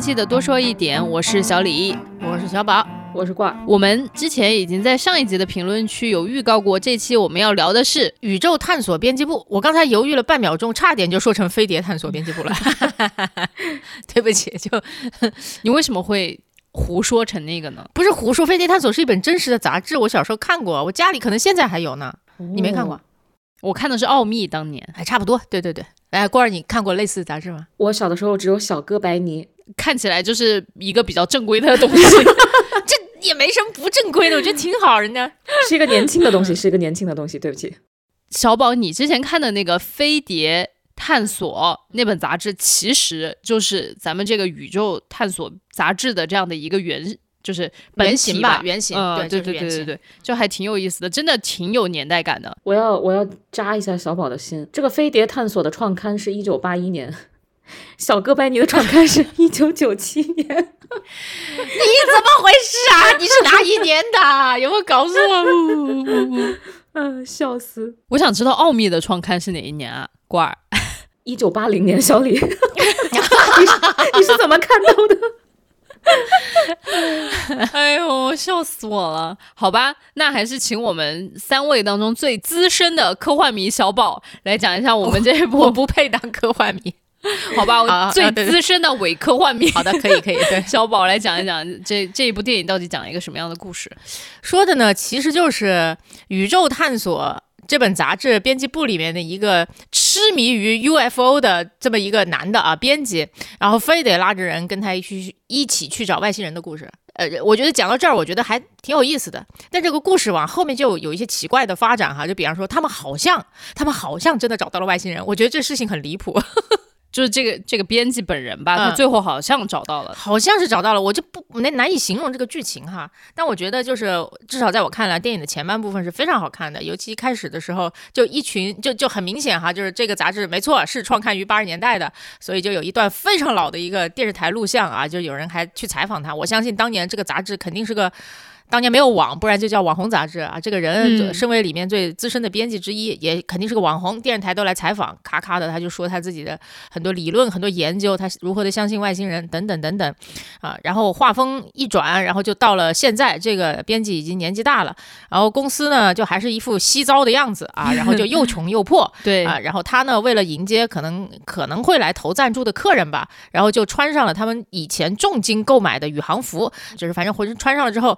来到新一期的多说一点，我是小李，我是小宝，我是挂。我们之前已经在上一集的评论区有预告过，这期我们要聊的是宇宙探索编辑部。我刚才犹豫了半秒钟，差点就说成飞碟探索编辑部了。对不起，就你为什么会胡说成那个呢？不是胡说，飞碟探索是一本真实的杂志，我小时候看过，我家里可能现在还有呢。你没看过？我看的是《奥秘》，当年还差不多。对对对。哎，郭儿，你看过类似的杂志吗？我小的时候只有小哥白尼，看起来就是一个比较正规的东西。这也没什么不正规的，我觉得挺好，人家是一个年轻的东西，是一个年轻的东西。对不起，小宝，你之前看的那个《飞碟探索》那本杂志，其实就是咱们这个宇宙探索杂志的这样的一个原。就是原型吧，原型，对对对对对对，就还挺有意思的，真的挺有年代感的。我要我要扎一下小宝的心。这个飞碟探索的创刊是一九八一年，小哥白尼的创刊是一九九七年。你怎么回事啊？你是哪一年的？有没有搞错？嗯，笑死！我想知道奥秘的创刊是哪一年啊？官儿，一九八零年。小李，你是你是怎么看到的？哎呦，笑死我了！好吧，那还是请我们三位当中最资深的科幻迷小宝来讲一下我们这一部。我不配当科幻迷，好吧？我最资深的伪科幻迷。好的，可以，可以。对，小宝来讲一讲这这一部电影到底讲了一个什么样的故事？说的呢，其实就是宇宙探索。这本杂志编辑部里面的一个痴迷于 UFO 的这么一个男的啊，编辑，然后非得拉着人跟他一起一起去找外星人的故事。呃，我觉得讲到这儿，我觉得还挺有意思的。但这个故事往后面就有一些奇怪的发展哈，就比方说他们好像他们好像真的找到了外星人，我觉得这事情很离谱。就是这个这个编辑本人吧，他最后好像找到了，好像是找到了，我就不难难以形容这个剧情哈。但我觉得就是至少在我看来，电影的前半部分是非常好看的，尤其一开始的时候，就一群就就很明显哈，就是这个杂志没错是创刊于八十年代的，所以就有一段非常老的一个电视台录像啊，就有人还去采访他。我相信当年这个杂志肯定是个。当年没有网，不然就叫网红杂志啊。这个人身为里面最资深的编辑之一，也肯定是个网红。电视台都来采访，咔咔的他就说他自己的很多理论、很多研究，他如何的相信外星人等等等等啊。然后话锋一转，然后就到了现在，这个编辑已经年纪大了，然后公司呢就还是一副稀糟的样子啊，然后就又穷又破。对啊，然后他呢为了迎接可能可能会来投赞助的客人吧，然后就穿上了他们以前重金购买的宇航服，就是反正浑身穿上了之后。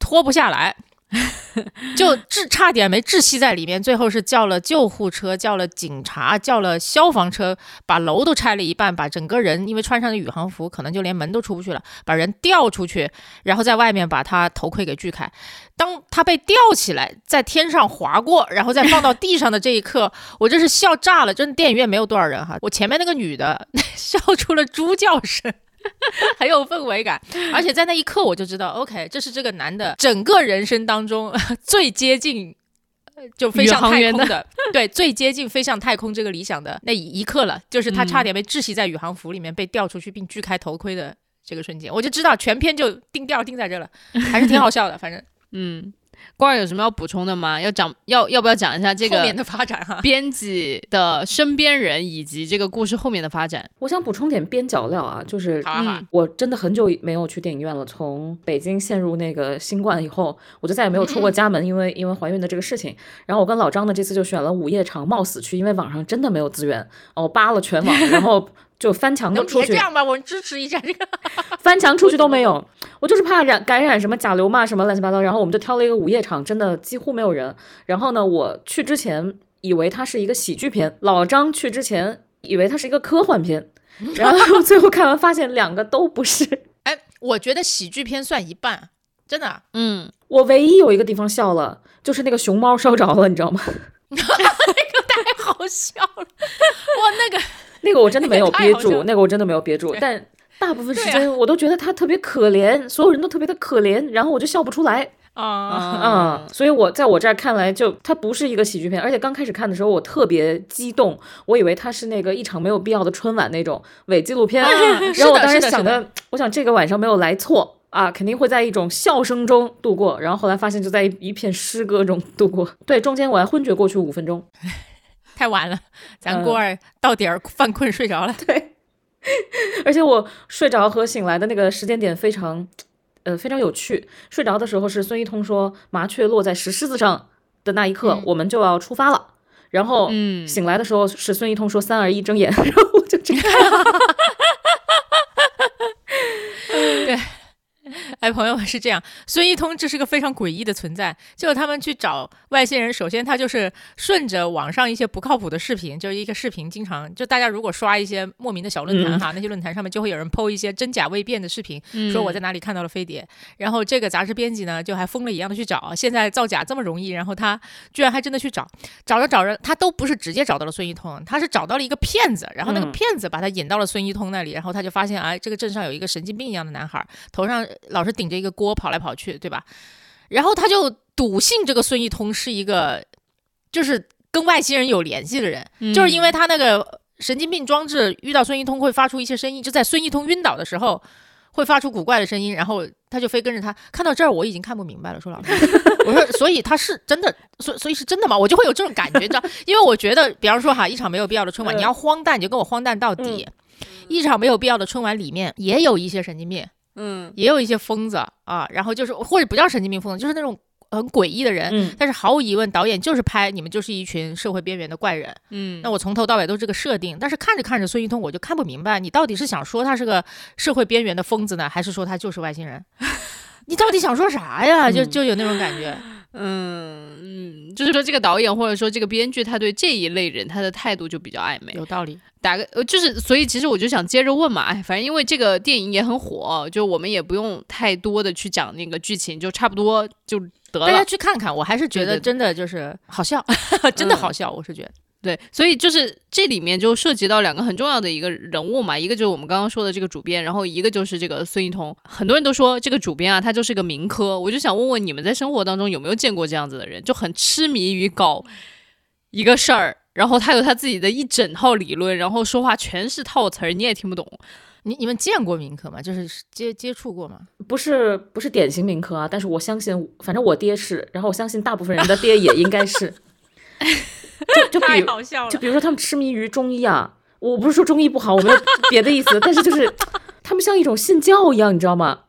脱不下来，就窒差点没窒息在里面。最后是叫了救护车，叫了警察，叫了消防车，把楼都拆了一半，把整个人因为穿上的宇航服，可能就连门都出不去了，把人吊出去，然后在外面把他头盔给锯开。当他被吊起来，在天上划过，然后再放到地上的这一刻，我真是笑炸了。真的，电影院没有多少人哈，我前面那个女的 笑出了猪叫声。很有氛围感，而且在那一刻我就知道，OK，这是这个男的整个人生当中 最接近就飞向太空的，对，最接近飞向太空这个理想的那一刻了，就是他差点被窒息在宇航服里面被吊出去并锯开头盔的这个瞬间，我就知道全片就定调定在这了，还是挺好笑的，反正，嗯。官儿有什么要补充的吗？要讲要要不要讲一下这个后面的发展哈？编辑的身边人以及这个故事后面的发展，我想补充点边角料啊，就是我真的很久没有去电影院了。从北京陷入那个新冠以后，我就再也没有出过家门，因为因为怀孕的这个事情。然后我跟老张呢，这次就选了午夜场冒死去，因为网上真的没有资源哦，扒了全网，然后。就翻墙都出去，这样吧，我们支持一下这个。翻墙出去都没有，我就是怕染感染什么甲流嘛，什么乱七八糟。然后我们就挑了一个午夜场，真的几乎没有人。然后呢，我去之前以为它是一个喜剧片，老张去之前以为它是一个科幻片，然后最后看完发现两个都不是。哎，我觉得喜剧片算一半，真的。嗯，我唯一有一个地方笑了，就是那个熊猫烧着了，你知道吗？那个太好笑了，哇，那个。那个我真的没有憋住，那个我真的没有憋住，但大部分时间我都觉得他特别可怜，所有人都特别的可怜，然后我就笑不出来啊。啊！所以我在我这儿看来，就它不是一个喜剧片，而且刚开始看的时候我特别激动，我以为它是那个一场没有必要的春晚那种伪纪录片，然后我当时想的，我想这个晚上没有来错啊，肯定会在一种笑声中度过，然后后来发现就在一片诗歌中度过，对，中间我还昏厥过去五分钟。太晚了，咱郭儿到点儿犯困睡着了。对，而且我睡着和醒来的那个时间点非常，呃，非常有趣。睡着的时候是孙一通说麻雀落在石狮子上的那一刻，我们就要出发了。然后，嗯，醒来的时候是孙一通说三二一睁眼，然后我就睁开了。对。哎，朋友们是这样，孙一通这是个非常诡异的存在。就是他们去找外星人，首先他就是顺着网上一些不靠谱的视频，就是一个视频，经常就大家如果刷一些莫名的小论坛哈，那些论坛上面就会有人 PO 一些真假未辨的视频，说我在哪里看到了飞碟。然后这个杂志编辑呢，就还疯了一样的去找。现在造假这么容易，然后他居然还真的去找，找着找着，他都不是直接找到了孙一通，他是找到了一个骗子，然后那个骗子把他引到了孙一通那里，然后他就发现，哎，这个镇上有一个神经病一样的男孩，头上老是顶着一个锅跑来跑去，对吧？然后他就笃信这个孙一通是一个，就是跟外星人有联系的人，就是因为他那个神经病装置遇到孙一通会发出一些声音，就在孙一通晕倒的时候会发出古怪的声音，然后他就非跟着他。看到这儿我已经看不明白了，说老师，我说所以他是真的，所所以是真的吗？我就会有这种感觉，你知道？因为我觉得，比方说哈，一场没有必要的春晚，你要荒诞，你就跟我荒诞到底。一场没有必要的春晚里面也有一些神经病。嗯，也有一些疯子啊，然后就是或者不叫神经病疯子，就是那种很诡异的人。嗯，但是毫无疑问，导演就是拍你们就是一群社会边缘的怪人。嗯，那我从头到尾都是这个设定，但是看着看着孙一通，我就看不明白，你到底是想说他是个社会边缘的疯子呢，还是说他就是外星人？你到底想说啥呀？就就有那种感觉。嗯嗯，就是说这个导演或者说这个编剧，他对这一类人他的态度就比较暧昧。有道理。打个呃，就是所以其实我就想接着问嘛，哎，反正因为这个电影也很火，就我们也不用太多的去讲那个剧情，就差不多就得了。大家去看看，我还是觉得真的就是好笑，真的好笑，我是觉得。对，所以就是这里面就涉及到两个很重要的一个人物嘛，一个就是我们刚刚说的这个主编，然后一个就是这个孙一通。很多人都说这个主编啊，他就是个民科。我就想问问你们，在生活当中有没有见过这样子的人，就很痴迷于搞一个事儿，然后他有他自己的一整套理论，然后说话全是套词儿，你也听不懂。你你们见过民科吗？就是接接触过吗？不是不是典型民科啊，但是我相信，反正我爹是，然后我相信大部分人的爹也应该是。就就比就比如说他们痴迷于中医啊，我不是说中医不好，我没有别的意思，但是就是他们像一种信教一样，你知道吗？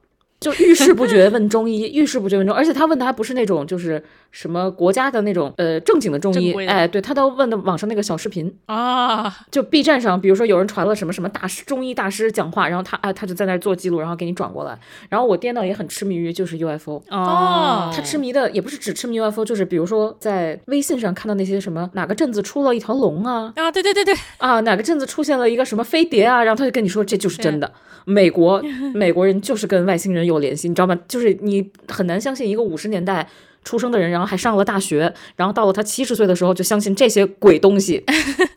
就遇事不决问中医，遇事不决问中，而且他问的还不是那种就是什么国家的那种呃正经的中医，哎，对他都问的网上那个小视频啊，就 B 站上，比如说有人传了什么什么大师中医大师讲话，然后他哎他就在那做记录，然后给你转过来。然后我爹呢也很痴迷于就是 UFO 哦，他痴迷的也不是只痴迷 UFO，就是比如说在微信上看到那些什么哪个镇子出了一条龙啊啊对对对对啊哪个镇子出现了一个什么飞碟啊，然后他就跟你说这就是真的。美国 美国人就是跟外星人有联系，你知道吗？就是你很难相信一个五十年代出生的人，然后还上了大学，然后到了他七十岁的时候就相信这些鬼东西，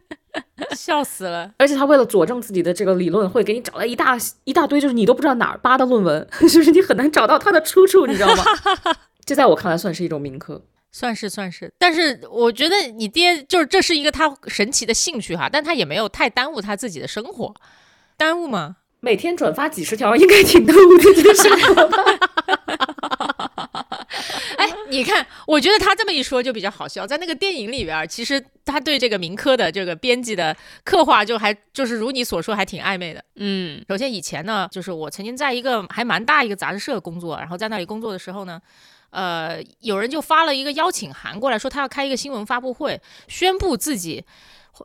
笑死了。而且他为了佐证自己的这个理论，会给你找来一大一大堆，就是你都不知道哪儿扒的论文，就是你很难找到他的出处，你知道吗？这在我看来算是一种民科，算是算是。但是我觉得你爹就是这是一个他神奇的兴趣哈，但他也没有太耽误他自己的生活，耽误吗？每天转发几十条，应该挺耽误自己的生活吧？哎，你看，我觉得他这么一说就比较好笑。在那个电影里边，其实他对这个民科的这个编辑的刻画，就还就是如你所说，还挺暧昧的。嗯，首先以前呢，就是我曾经在一个还蛮大一个杂志社工作，然后在那里工作的时候呢，呃，有人就发了一个邀请函过来，说他要开一个新闻发布会，宣布自己。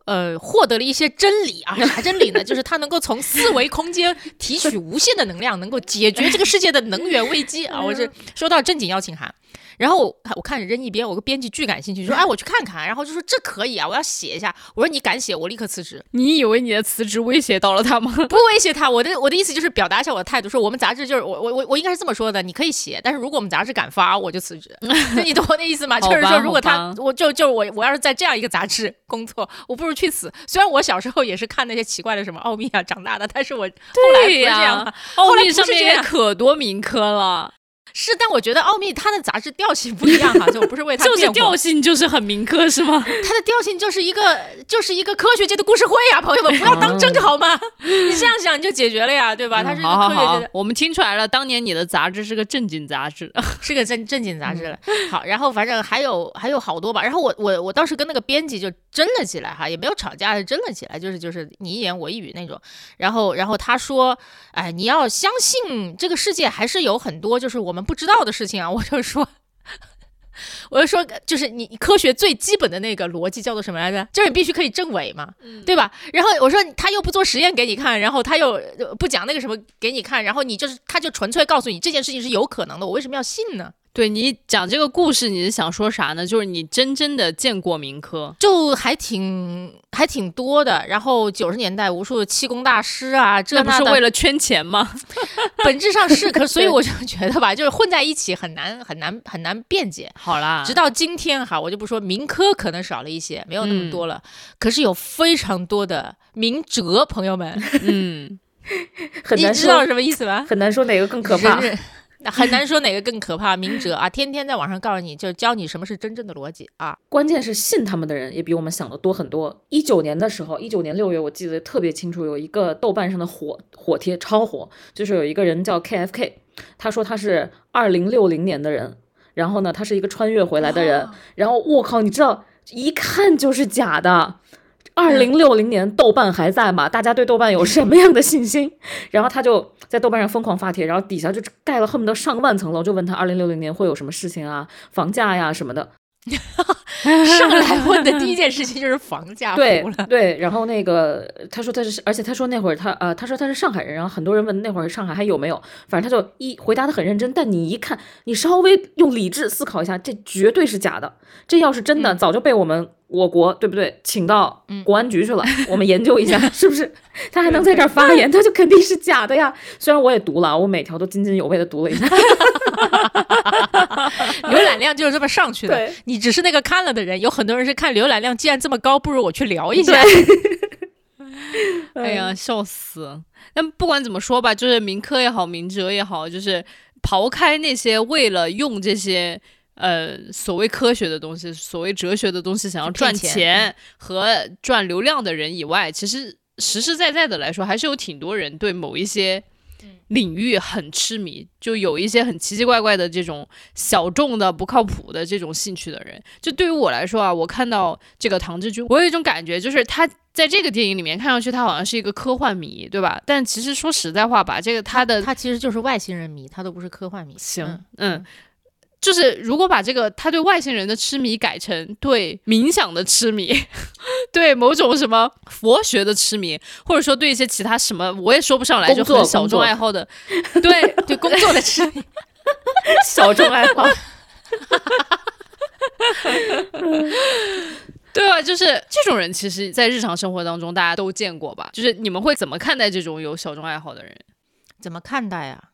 呃，获得了一些真理啊，啥真理呢？就是他能够从四维空间提取无限的能量，能够解决这个世界的能源危机啊！我是收到正经邀请函。然后我看着扔一边，我个编辑巨感兴趣，说：“哎，我去看看。”然后就说：“这可以啊，我要写一下。”我说：“你敢写，我立刻辞职。”你以为你的辞职威胁到了他吗？不威胁他，我的我的意思就是表达一下我的态度，说我们杂志就是我我我我应该是这么说的，你可以写，但是如果我们杂志敢发，我就辞职。你懂我的意思吗？就是说，如果他我就就我我要是在这样一个杂志工作，我不如去死。虽然我小时候也是看那些奇怪的什么奥秘啊长大的，但是我后来不是这样，奥秘上面也可多民科了。是，但我觉得奥秘它的杂志调性不一样哈，就不是为它 就是调性就是很民科是吗？它的调性就是一个就是一个科学界的故事会呀，朋友们不要当真好吗？你这样想就解决了呀，对吧？它是一个科学界的。我们听出来了，当年你的杂志是个正经杂志，是个正正经杂志了。好，然后反正还有还有好多吧。然后我我我当时跟那个编辑就争了起来哈，也没有吵架，争了起来，就是就是你一言我一语那种。然后然后他说，哎，你要相信这个世界还是有很多就是我们不知道的事情啊。我就说。我就说，就是你科学最基本的那个逻辑叫做什么来着？就是你必须可以证伪嘛，对吧？然后我说他又不做实验给你看，然后他又不讲那个什么给你看，然后你就是他就纯粹告诉你这件事情是有可能的，我为什么要信呢？对你讲这个故事，你是想说啥呢？就是你真真的见过民科，就还挺还挺多的。然后九十年代无数的气功大师啊，这不是为了圈钱吗？本质上是，可 所以我就觉得吧，就是混在一起很难很难很难辩解。好啦，直到今天哈，我就不说民科可能少了一些，没有那么多了，可是有非常多的明哲朋友们，嗯，很难知道什么意思吧？很难说哪个更可怕。很难说哪个更可怕，明哲啊，天天在网上告诉你，就教你什么是真正的逻辑啊。关键是信他们的人也比我们想的多很多。一九年的时候，一九年六月，我记得特别清楚，有一个豆瓣上的火火贴超火，就是有一个人叫 KFK，他说他是二零六零年的人，然后呢，他是一个穿越回来的人，然后我靠，你知道，一看就是假的。二零六零年豆瓣还在吗？大家对豆瓣有什么样的信心？然后他就在豆瓣上疯狂发帖，然后底下就盖了恨不得上万层楼，就问他二零六零年会有什么事情啊，房价呀什么的。上来问的第一件事情就是房价，对对。然后那个他说他是，而且他说那会儿他呃他说他是上海人，然后很多人问那会儿上海还有没有，反正他就一回答的很认真。但你一看，你稍微用理智思考一下，这绝对是假的。这要是真的，早就被我们。我国对不对？请到国安局去了，我们研究一下是不是他还能在这儿发言？他就肯定是假的呀。虽然我也读了，我每条都津津有味的读了一下。浏览量就是这么上去的。你只是那个看了的人，有很多人是看浏览量，既然这么高，不如我去聊一下。哎呀，笑死！但不管怎么说吧，就是民科也好，民哲也好，就是刨开那些为了用这些。呃，所谓科学的东西，所谓哲学的东西，想要赚钱和赚流量的人以外，其实实实在在的来说，还是有挺多人对某一些领域很痴迷，就有一些很奇奇怪怪的这种小众的不靠谱的这种兴趣的人。就对于我来说啊，我看到这个唐志军，我有一种感觉，就是他在这个电影里面看上去他好像是一个科幻迷，对吧？但其实说实在话吧，这个他的他其实就是外星人迷，他都不是科幻迷。行，嗯。就是如果把这个他对外星人的痴迷改成对冥想的痴迷，对某种什么佛学的痴迷，或者说对一些其他什么我也说不上来就很小众爱好的，对对工作的痴迷，小众爱好，对吧？就是这种人，其实，在日常生活当中大家都见过吧？就是你们会怎么看待这种有小众爱好的人？怎么看待啊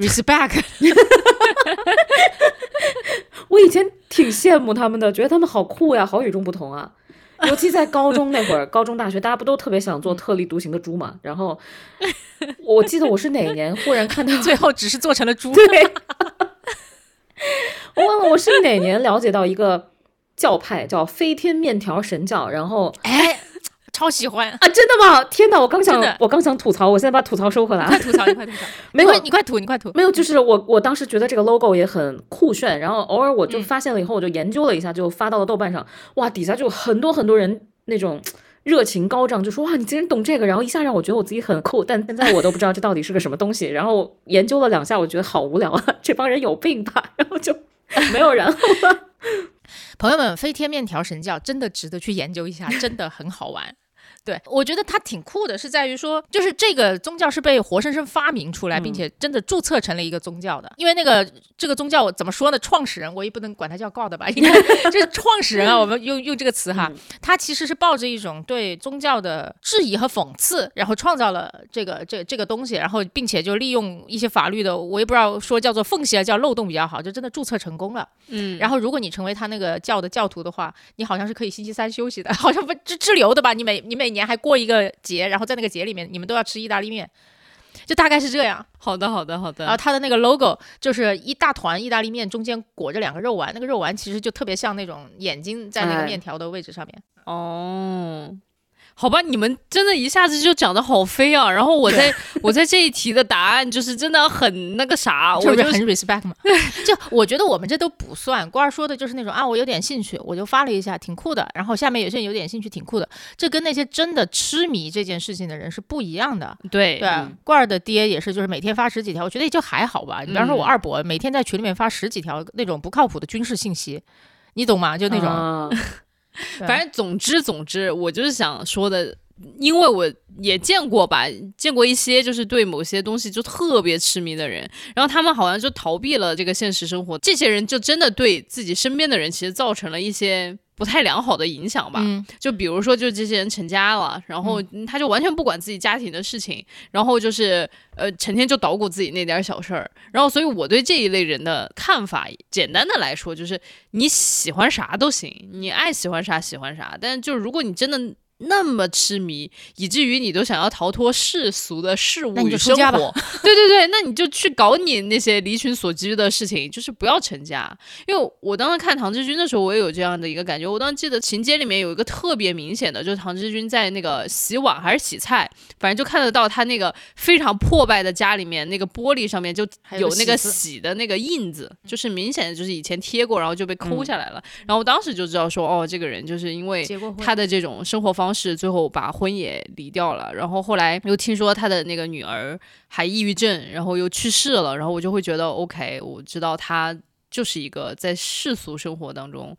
？respect，我以前挺羡慕他们的，觉得他们好酷呀，好与众不同啊。尤其在高中那会儿，高中大学大家不都特别想做特立独行的猪嘛？然后我记得我是哪年忽然看到，最后只是做成了猪。对，我忘了我是哪年了解到一个教派叫飞天面条神教，然后哎。超喜欢啊！真的吗？天哪！我刚想，我刚想吐槽，我现在把吐槽收回来。快吐槽，你快吐槽！没有，你快吐，你快吐！没有，就是我，我当时觉得这个 logo 也很酷炫，然后偶尔我就发现了以后，我就研究了一下，就发到了豆瓣上。哇，底下就很多很多人那种热情高涨，就说哇，你竟然懂这个！然后一下让我觉得我自己很酷，但现在我都不知道这到底是个什么东西。然后研究了两下，我觉得好无聊啊，这帮人有病吧？然后就没有然后了。朋友们，飞天面条神教真的值得去研究一下，真的很好玩。对，我觉得它挺酷的，是在于说，就是这个宗教是被活生生发明出来，并且真的注册成了一个宗教的。因为那个这个宗教怎么说呢？创始人我也不能管他叫 God 吧，应该 就是创始人啊。我们用用这个词哈，他其实是抱着一种对宗教的质疑和讽刺，然后创造了这个这这个东西，然后并且就利用一些法律的，我也不知道说叫做缝隙啊，叫漏洞比较好，就真的注册成功了。嗯，然后如果你成为他那个教的教徒的话，你好像是可以星期三休息的，好像不滞滞留的吧？你每你每年还过一个节，然后在那个节里面，你们都要吃意大利面，就大概是这样。好的，好的，好的。然后它的那个 logo 就是一大团意大利面，中间裹着两个肉丸，那个肉丸其实就特别像那种眼睛在那个面条的位置上面。哦。好吧，你们真的一下子就讲的好飞啊！然后我在 我在这一题的答案就是真的很那个啥，我就很 respect 嘛。就我觉得我们这都不算，官儿说的就是那种啊，我有点兴趣，我就发了一下，挺酷的。然后下面有些人有点兴趣，挺酷的。这跟那些真的痴迷这件事情的人是不一样的。对对，罐儿的爹也是，就是每天发十几条，我觉得也就还好吧。你比方说我二伯每天在群里面发十几条那种不靠谱的军事信息，你懂吗？就那种。反正总之总之，我就是想说的，因为我也见过吧，见过一些就是对某些东西就特别痴迷的人，然后他们好像就逃避了这个现实生活，这些人就真的对自己身边的人其实造成了一些。不太良好的影响吧，就比如说，就这些人成家了，然后他就完全不管自己家庭的事情，然后就是呃，成天就捣鼓自己那点小事儿，然后所以我对这一类人的看法，简单的来说就是你喜欢啥都行，你爱喜欢啥喜欢啥，但是就如果你真的。那么痴迷，以至于你都想要逃脱世俗的事物与生活。对对对，那你就去搞你那些离群所居的事情，就是不要成家。因为我当时看唐志军的时候，我也有这样的一个感觉。我当时记得情节里面有一个特别明显的，就是唐志军在那个洗碗还是洗菜，反正就看得到他那个非常破败的家里面，那个玻璃上面就有那个洗的那个印子，就是明显的就是以前贴过，然后就被抠下来了。然后我当时就知道说，哦，这个人就是因为他的这种生活方。是最后把婚也离掉了，然后后来又听说他的那个女儿还抑郁症，然后又去世了，然后我就会觉得 OK，我知道他就是一个在世俗生活当中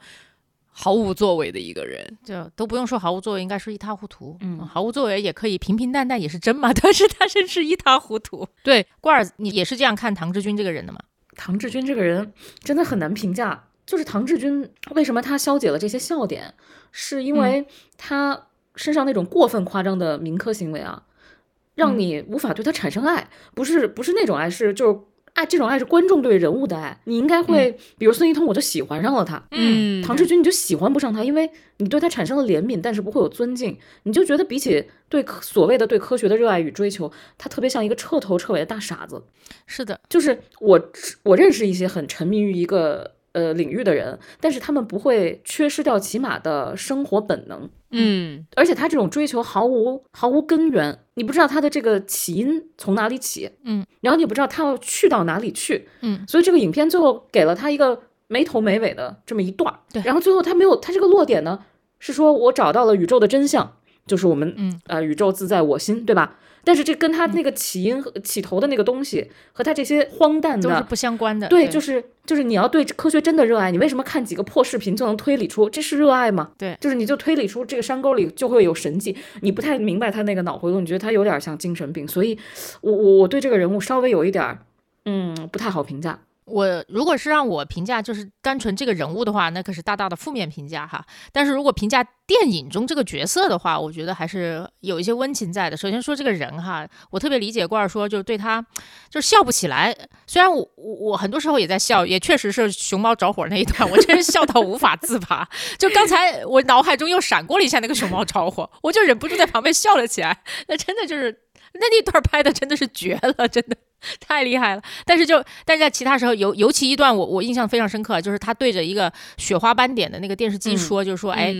毫无作为的一个人，就都不用说毫无作为，应该是一塌糊涂。嗯，毫无作为也可以平平淡淡也是真嘛，但是他真是一塌糊涂。对，罐儿，你也是这样看唐志军这个人的吗？唐志军这个人真的很难评价，就是唐志军为什么他消解了这些笑点，是因为他。身上那种过分夸张的民科行为啊，让你无法对他产生爱，不是不是那种爱，是就是爱这种爱是观众对人物的爱。你应该会，比如孙一通，我就喜欢上了他，嗯，唐志军你就喜欢不上他，因为你对他产生了怜悯，但是不会有尊敬，你就觉得比起对所谓的对科学的热爱与追求，他特别像一个彻头彻尾的大傻子。是的，就是我我认识一些很沉迷于一个。呃，领域的人，但是他们不会缺失掉起码的生活本能，嗯，而且他这种追求毫无毫无根源，你不知道他的这个起因从哪里起，嗯，然后你也不知道他要去到哪里去，嗯，所以这个影片最后给了他一个没头没尾的这么一段，对，然后最后他没有，他这个落点呢是说我找到了宇宙的真相，就是我们，嗯，呃，宇宙自在我心，对吧？但是这跟他那个起因和起头的那个东西，和他这些荒诞的都是不相关的。对，就是就是你要对科学真的热爱，你为什么看几个破视频就能推理出这是热爱吗？对，就是你就推理出这个山沟里就会有神迹。你不太明白他那个脑回路，你觉得他有点像精神病，所以我我我对这个人物稍微有一点嗯不太好评价。我如果是让我评价，就是单纯这个人物的话，那可是大大的负面评价哈。但是如果评价电影中这个角色的话，我觉得还是有一些温情在的。首先说这个人哈，我特别理解罐儿说，就是对他就是笑不起来。虽然我我我很多时候也在笑，也确实是熊猫着火那一段，我真是笑到无法自拔。就刚才我脑海中又闪过了一下那个熊猫着火，我就忍不住在旁边笑了起来。那真的就是那那段拍的真的是绝了，真的。太厉害了，但是就但是在其他时候，尤尤其一段我我印象非常深刻，就是他对着一个雪花斑点的那个电视机说，就是说，哎，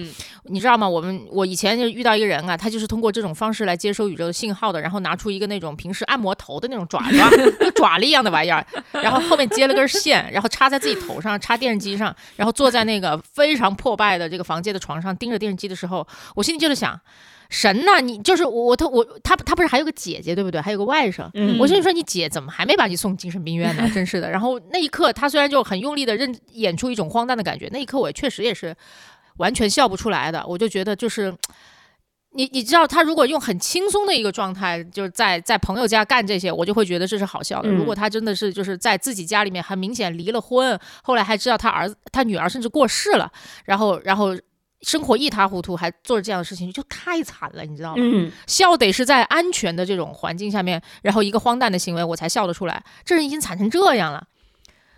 你知道吗？我们我以前就遇到一个人啊，他就是通过这种方式来接收宇宙的信号的，然后拿出一个那种平时按摩头的那种爪爪，跟爪子一样的玩意儿，然后后面接了根线，然后插在自己头上，插电视机上，然后坐在那个非常破败的这个房间的床上盯着电视机的时候，我心里就是想。神呐，你就是我，他我他他不是还有个姐姐对不对？还有个外甥。我心里说你姐怎么还没把你送精神病院呢？真是的。然后那一刻，他虽然就很用力的认演出一种荒诞的感觉，那一刻我确实也是完全笑不出来的。我就觉得就是你你知道，他如果用很轻松的一个状态，就是在在朋友家干这些，我就会觉得这是好笑的。如果他真的是就是在自己家里面很明显离了婚，后来还知道他儿子他女儿甚至过世了，然后然后。生活一塌糊涂，还做着这样的事情，就太惨了，你知道吗？嗯，笑得是在安全的这种环境下面，然后一个荒诞的行为，我才笑得出来。这人已经惨成这样了，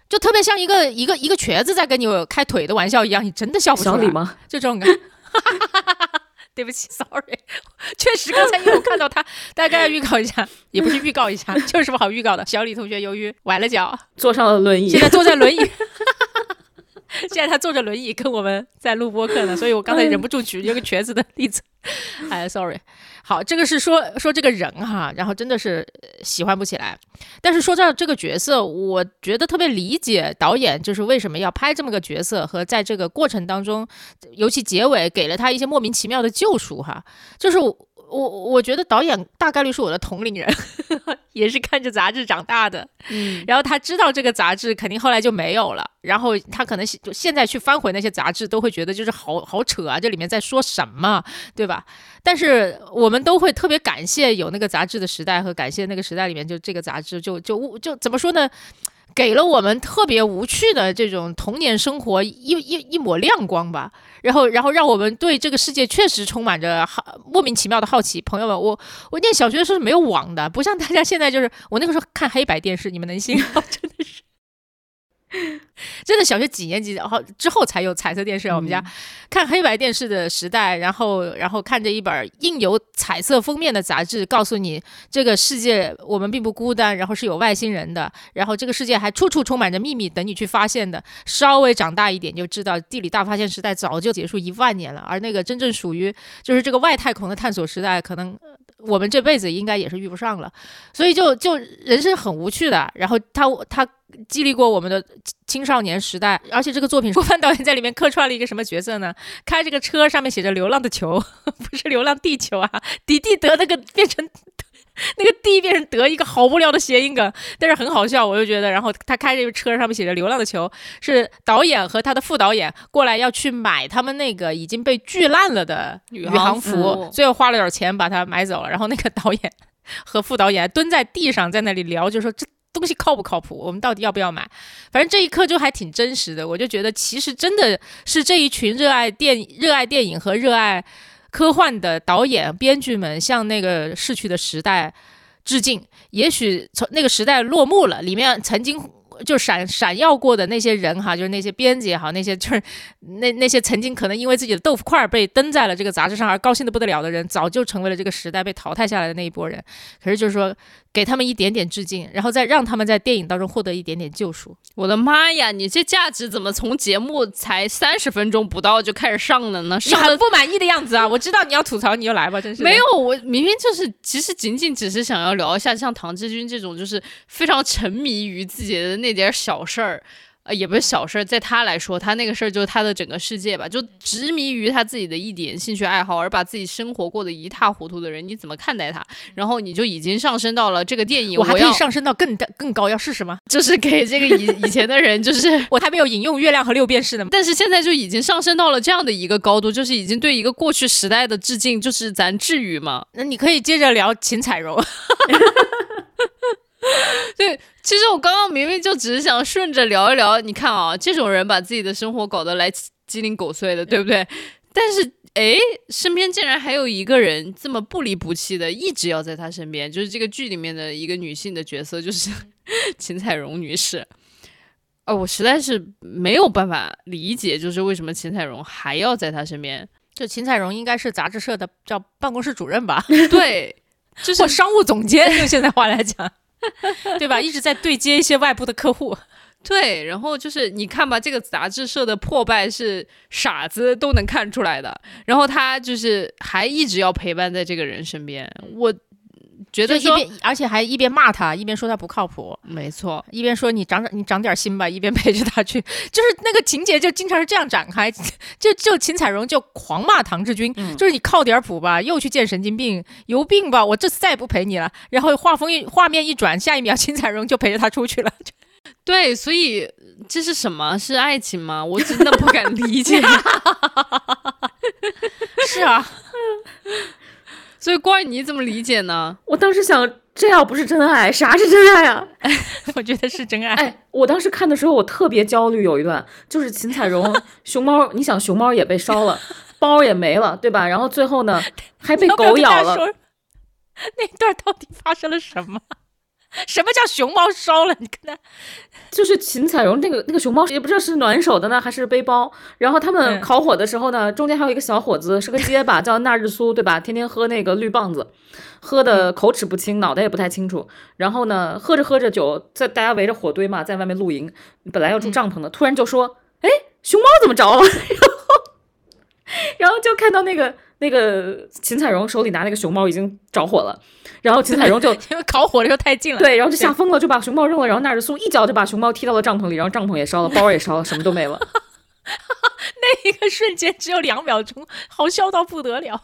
就特别像一个一个一个瘸子在跟你开腿的玩笑一样，你真的笑不出来。小李吗？就这种感觉。对不起，sorry，确实刚才因为我看到他，大概预告一下，也不是预告一下，就是不好预告的。小李同学由于崴了脚，坐上了轮椅，现在坐在轮椅。现在他坐着轮椅跟我们在录播客呢，所以我刚才忍不住举一个瘸子的例子。哎，sorry。好，这个是说说这个人哈，然后真的是喜欢不起来。但是说到这个角色，我觉得特别理解导演就是为什么要拍这么个角色，和在这个过程当中，尤其结尾给了他一些莫名其妙的救赎哈，就是。我我觉得导演大概率是我的同龄人，也是看着杂志长大的，嗯，然后他知道这个杂志肯定后来就没有了，然后他可能现在去翻回那些杂志，都会觉得就是好好扯啊，这里面在说什么，对吧？但是我们都会特别感谢有那个杂志的时代，和感谢那个时代里面就这个杂志就就就怎么说呢？给了我们特别无趣的这种童年生活一一一抹亮光吧，然后然后让我们对这个世界确实充满着好莫名其妙的好奇。朋友们，我我念小学的时候是没有网的，不像大家现在就是我那个时候看黑白电视，你们能信？真。真的，小学几年级然后之后才有彩色电视啊？我们家看黑白电视的时代，然后然后看着一本印有彩色封面的杂志，告诉你这个世界我们并不孤单，然后是有外星人的，然后这个世界还处处充满着秘密等你去发现的。稍微长大一点就知道，地理大发现时代早就结束一万年了，而那个真正属于就是这个外太空的探索时代，可能我们这辈子应该也是遇不上了。所以就就人生很无趣的。然后他他。激励过我们的青少年时代，而且这个作品，郭帆导演在里面客串了一个什么角色呢？开这个车，上面写着“流浪的球”，不是“流浪地球”啊，迪迪德那个变成 那个“地”变成“得”，一个好无聊的谐音梗，但是很好笑，我就觉得。然后他开这个车，上面写着“流浪的球”，是导演和他的副导演过来要去买他们那个已经被锯烂了的宇航服，最后花了点钱把它买走了。然后那个导演和副导演蹲在地上在那里聊，就说这。东西靠不靠谱？我们到底要不要买？反正这一刻就还挺真实的，我就觉得其实真的是这一群热爱电、热爱电影和热爱科幻的导演、编剧们向那个逝去的时代致敬。也许从那个时代落幕了，里面曾经。就闪闪耀过的那些人哈，就是那些编辑也好，那些就是那 那些曾经可能因为自己的豆腐块被登在了这个杂志上而高兴的不得了的人，早就成为了这个时代被淘汰下来的那一波人。可是就是说，给他们一点点致敬，然后再让他们在电影当中获得一点点救赎。我的妈呀，你这价值怎么从节目才三十分钟不到就开始上了呢？你很不满意的样子啊！我知道你要吐槽，你就来吧，真是没有，我明明就是其实仅仅只是想要聊一下像唐志军这种就是非常沉迷于自己的那。点小事儿。呃，也不是小事儿，在他来说，他那个事儿就是他的整个世界吧，就执迷于他自己的一点兴趣爱好，而把自己生活过得一塌糊涂的人，你怎么看待他？然后你就已经上升到了这个电影，我还可以上升到更更高，要试试吗？就是给这个以以前的人，就是 我还没有引用月亮和六便士呢，但是现在就已经上升到了这样的一个高度，就是已经对一个过去时代的致敬，就是咱至于吗？那你可以接着聊秦彩荣。对，其实我刚刚明明就只是想顺着聊一聊，你看啊，这种人把自己的生活搞得来鸡零狗碎的，对不对？但是哎，身边竟然还有一个人这么不离不弃的，一直要在他身边，就是这个剧里面的一个女性的角色，就是 秦彩荣女士。哦，我实在是没有办法理解，就是为什么秦彩荣还要在他身边？就秦彩荣应该是杂志社的叫办公室主任吧？对，就是 商务总监，用现在话来讲。对吧？一直在对接一些外部的客户，对。然后就是你看吧，这个杂志社的破败是傻子都能看出来的。然后他就是还一直要陪伴在这个人身边，我。觉得一边，而且还一边骂他，一边说他不靠谱。没错，一边说你长长，你长点心吧，一边陪着他去。就是那个情节就经常是这样展开，就就秦彩荣就狂骂唐志军，就是你靠点谱吧，又去见神经病，有病吧？我这次再也不陪你了。然后画风一画面一转，下一秒秦彩荣就陪着他出去了。对，所以这是什么？是爱情吗？我真的不敢理解。是啊。所以，关儿你怎么理解呢？我当时想，这要不是真爱，啥是真爱啊？我觉得是真爱。哎，我当时看的时候，我特别焦虑。有一段就是秦彩荣 熊猫，你想熊猫也被烧了，包也没了，对吧？然后最后呢，还被狗咬了。那段到底发生了什么？什么叫熊猫烧了？你看他，就是秦彩荣那个那个熊猫，也不知道是暖手的呢还是背包。然后他们烤火的时候呢，中间还有一个小伙子，是个结巴，叫纳日苏，对吧？天天喝那个绿棒子，喝的口齿不清，脑袋也不太清楚。然后呢，喝着喝着酒，在大家围着火堆嘛，在外面露营，本来要住帐篷的，突然就说：“哎，熊猫怎么着了？” 然后，然后就看到那个那个秦彩荣手里拿那个熊猫已经着火了。然后秦彩荣就 因为烤火的时候太近了，对，然后就吓疯了，就把熊猫扔了。然后纳日苏一脚就把熊猫踢到了帐篷里，然后帐篷也烧了，包也烧了，什么都没了。那一个瞬间只有两秒钟，好笑到不得了。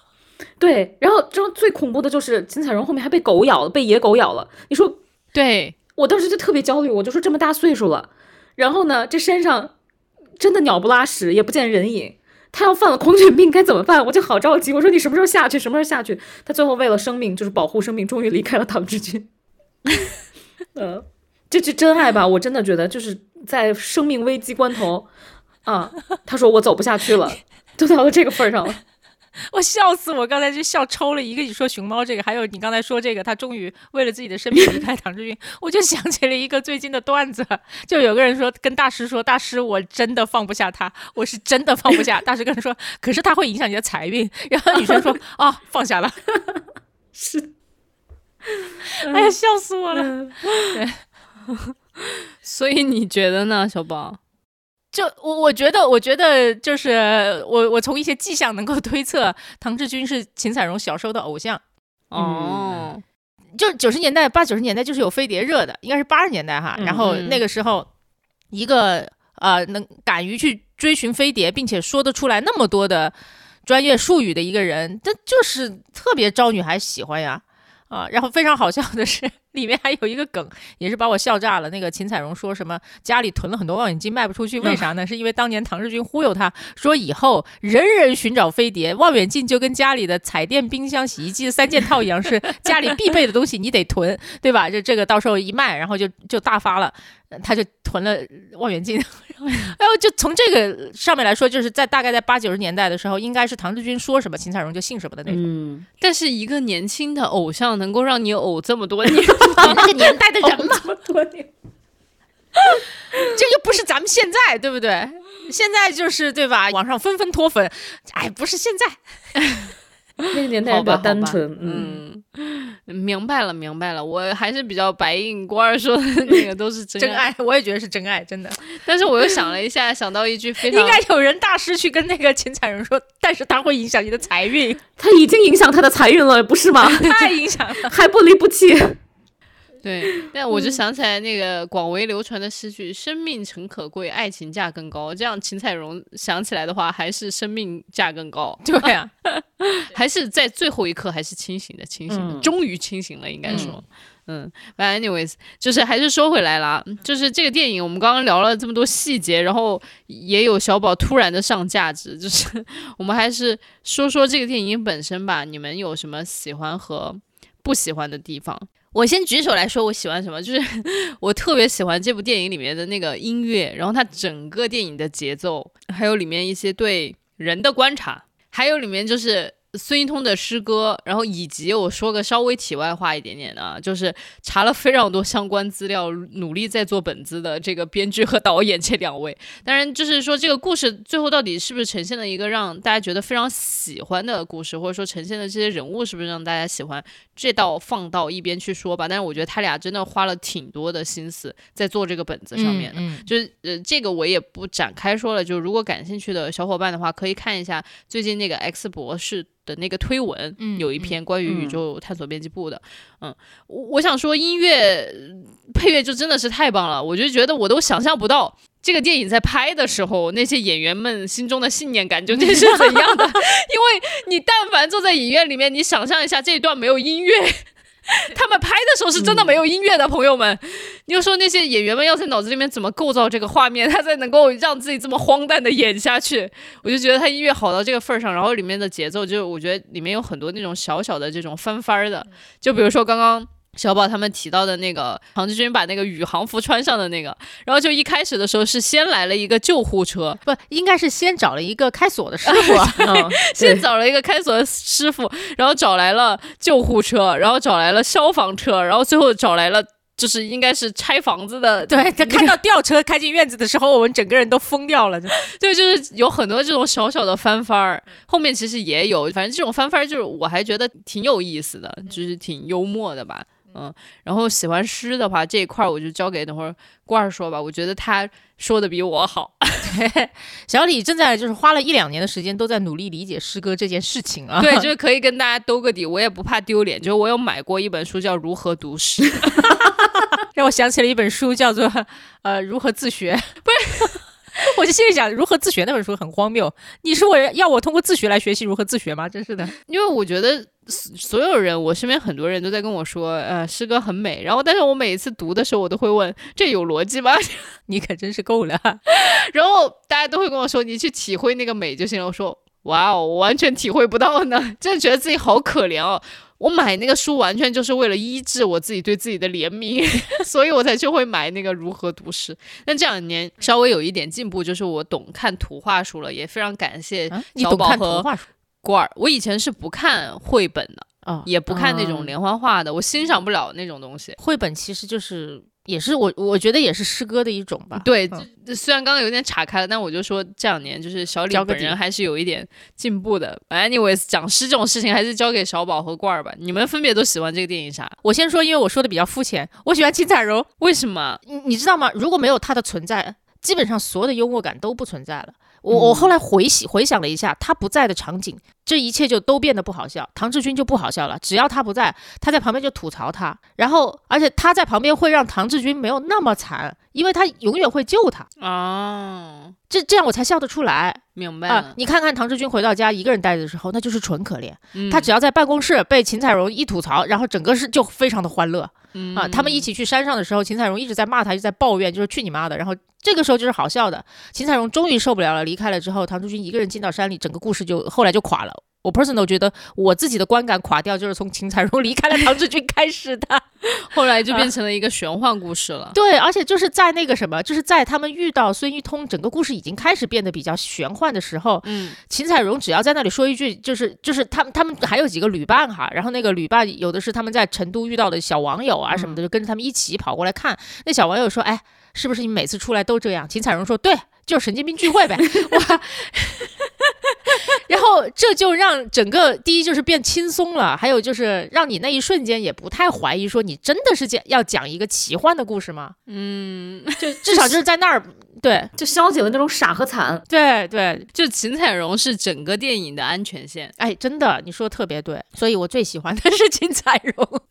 对，然后之后最恐怖的就是秦彩荣后面还被狗咬了，被野狗咬了。你说，对我当时就特别焦虑，我就说这么大岁数了，然后呢，这山上真的鸟不拉屎，也不见人影。他要犯了狂犬病该怎么办？我就好着急。我说你什么时候下去？什么时候下去？他最后为了生命，就是保护生命，终于离开了唐志军。嗯，这句真爱吧？我真的觉得就是在生命危机关头啊，他说我走不下去了，都到了这个份儿上了。我笑死我！刚才就笑抽了一个。你说熊猫这个，还有你刚才说这个，他终于为了自己的生命离开唐志军，我就想起了一个最近的段子，就有个人说跟大师说，大师我真的放不下他，我是真的放不下。大师跟他说，可是他会影响你的财运。然后女生说啊，放下了。是，哎呀，笑死我了。对，所以你觉得呢，小宝？就我我觉得，我觉得就是我我从一些迹象能够推测，唐志军是秦彩荣小时候的偶像。哦，就九十年代八九十年代就是有飞碟热的，应该是八十年代哈。然后那个时候，一个呃能敢于去追寻飞碟，并且说得出来那么多的专业术语的一个人，这就是特别招女孩喜欢呀。啊，然后非常好笑的是。里面还有一个梗，也是把我笑炸了。那个秦彩荣说什么家里囤了很多望远镜卖不出去，为啥呢？是因为当年唐日军忽悠他说以后人人寻找飞碟，望远镜就跟家里的彩电、冰箱、洗衣机三件套一样，是家里必备的东西，你得囤，对吧？就这个到时候一卖，然后就就大发了。他就囤了望远镜，然后就从这个上面来说，就是在大概在八九十年代的时候，应该是唐志军说什么秦彩荣就信什么的那种。嗯，但是一个年轻的偶像能够让你偶这么多年，那个年代的人嘛，这么多年，这又不是咱们现在，对不对？现在就是对吧？网上纷纷脱粉，哎，不是现在。那个年代比较单纯，嗯，明白了，明白了。我还是比较白印官说的 那个都是真爱，我也觉得是真爱，真的。但是我又想了一下，想到一句非 常应该有人大师去跟那个秦彩荣说，但是他会影响你的财运，他已经影响他的财运了，不是吗？太影响了，还不离不弃。对，但我就想起来那个广为流传的诗句“生命诚可贵，爱情价更高”。这样秦彩荣想起来的话，还是生命价更高。对 呀，还是在最后一刻还是清醒的，清醒的，终于清醒了，应该说。嗯，anyways，就是还是说回来了，就是这个电影，我们刚刚聊了这么多细节，然后也有小宝突然的上价值，就是 我们还是说说这个电影本身吧。你们有什么喜欢和不喜欢的地方？我先举手来说，我喜欢什么？就是 我特别喜欢这部电影里面的那个音乐，然后它整个电影的节奏，还有里面一些对人的观察，还有里面就是。孙一通的诗歌，然后以及我说个稍微题外话一点点的，啊就是查了非常多相关资料，努力在做本子的这个编剧和导演这两位。当然，就是说这个故事最后到底是不是呈现了一个让大家觉得非常喜欢的故事，或者说呈现的这些人物是不是让大家喜欢，这倒放到一边去说吧。但是我觉得他俩真的花了挺多的心思在做这个本子上面的，就是呃这个我也不展开说了。就如果感兴趣的小伙伴的话，可以看一下最近那个 X 博士。的那个推文，有一篇关于宇宙探索编辑部的，嗯，我我想说音乐配乐就真的是太棒了，我就觉得我都想象不到这个电影在拍的时候那些演员们心中的信念感究竟是怎样的，因为你但凡坐在影院里面，你想象一下这一段没有音乐。他们拍的时候是真的没有音乐的，朋友们，你就说那些演员们要在脑子里面怎么构造这个画面，他才能够让自己这么荒诞的演下去？我就觉得他音乐好到这个份儿上，然后里面的节奏，就我觉得里面有很多那种小小的这种翻番儿的，就比如说刚刚。小宝他们提到的那个唐志军把那个宇航服穿上的那个，然后就一开始的时候是先来了一个救护车，不应该是先找了一个开锁的师傅，先找了一个开锁的师傅，然后找来了救护车，然后找来了消防车，然后最后找来了就是应该是拆房子的。对他看到吊车开进院子的时候，我们整个人都疯掉了。对，就是有很多这种小小的翻番儿，后面其实也有，反正这种翻番儿就是我还觉得挺有意思的，就是挺幽默的吧。嗯，然后喜欢诗的话，这一块我就交给等会儿罐儿说吧。我觉得他说的比我好。对，小李正在就是花了一两年的时间都在努力理解诗歌这件事情啊。对，就是可以跟大家兜个底，我也不怕丢脸。就是我有买过一本书叫《如何读诗》，让我想起了一本书叫做《呃如何自学》，不是。我就心里想，如何自学那本书很荒谬。你是我要我通过自学来学习如何自学吗？真是的。因为我觉得所有人，我身边很多人都在跟我说，呃，诗歌很美。然后，但是我每一次读的时候，我都会问，这有逻辑吗？你可真是够了。然后大家都会跟我说，你去体会那个美就行了。我说，哇哦，我完全体会不到呢，真的觉得自己好可怜哦。我买那个书完全就是为了医治我自己对自己的怜悯，所以我才就会买那个如何读诗。但这两年稍微有一点进步，就是我懂看图画书了，也非常感谢小宝和罐儿。我以前是不看绘本的啊，也不看那种连环画的，我欣赏不了那种东西。绘本其实就是。也是我，我觉得也是诗歌的一种吧。对，虽然刚刚有点岔开了，但我就说这两年就是小李本人还是有一点进步的。Anyways，讲诗这种事情还是交给小宝和罐儿吧。你们分别都喜欢这个电影啥？我先说，因为我说的比较肤浅，我喜欢秦彩荣。为什么？你你知道吗？如果没有他的存在，基本上所有的幽默感都不存在了。我我后来回想回想了一下，他不在的场景，这一切就都变得不好笑。唐志军就不好笑了，只要他不在，他在旁边就吐槽他，然后而且他在旁边会让唐志军没有那么惨，因为他永远会救他啊。这这样我才笑得出来，明白啊？你看看唐志军回到家一个人待着的时候，那就是纯可怜。他只要在办公室被秦彩荣一吐槽，然后整个是就非常的欢乐。啊，他们一起去山上的时候，秦彩荣一直在骂他，一直在抱怨，就是去你妈的。然后这个时候就是好笑的，秦彩荣终于受不了了，离开了之后，唐志军一个人进到山里，整个故事就后来就垮了。我 personal 觉得我自己的观感垮掉，就是从秦彩荣离开了唐志军开始的，后来就变成了一个玄幻故事了。对，而且就是在那个什么，就是在他们遇到孙一通，整个故事已经开始变得比较玄幻的时候，嗯，秦彩荣只要在那里说一句，就是就是他们他们还有几个旅伴哈，然后那个旅伴有的是他们在成都遇到的小网友啊什么的，就跟着他们一起跑过来看。那小网友说：“哎，是不是你每次出来都这样？”秦彩荣说：“对。”就是神经病聚会呗，哇！然后这就让整个第一就是变轻松了，还有就是让你那一瞬间也不太怀疑说你真的是讲要讲一个奇幻的故事吗？嗯，就 至少就是在那儿，对，就消解了那种傻和惨。对对，就秦彩荣是整个电影的安全线。哎，真的，你说的特别对，所以我最喜欢的是秦彩荣。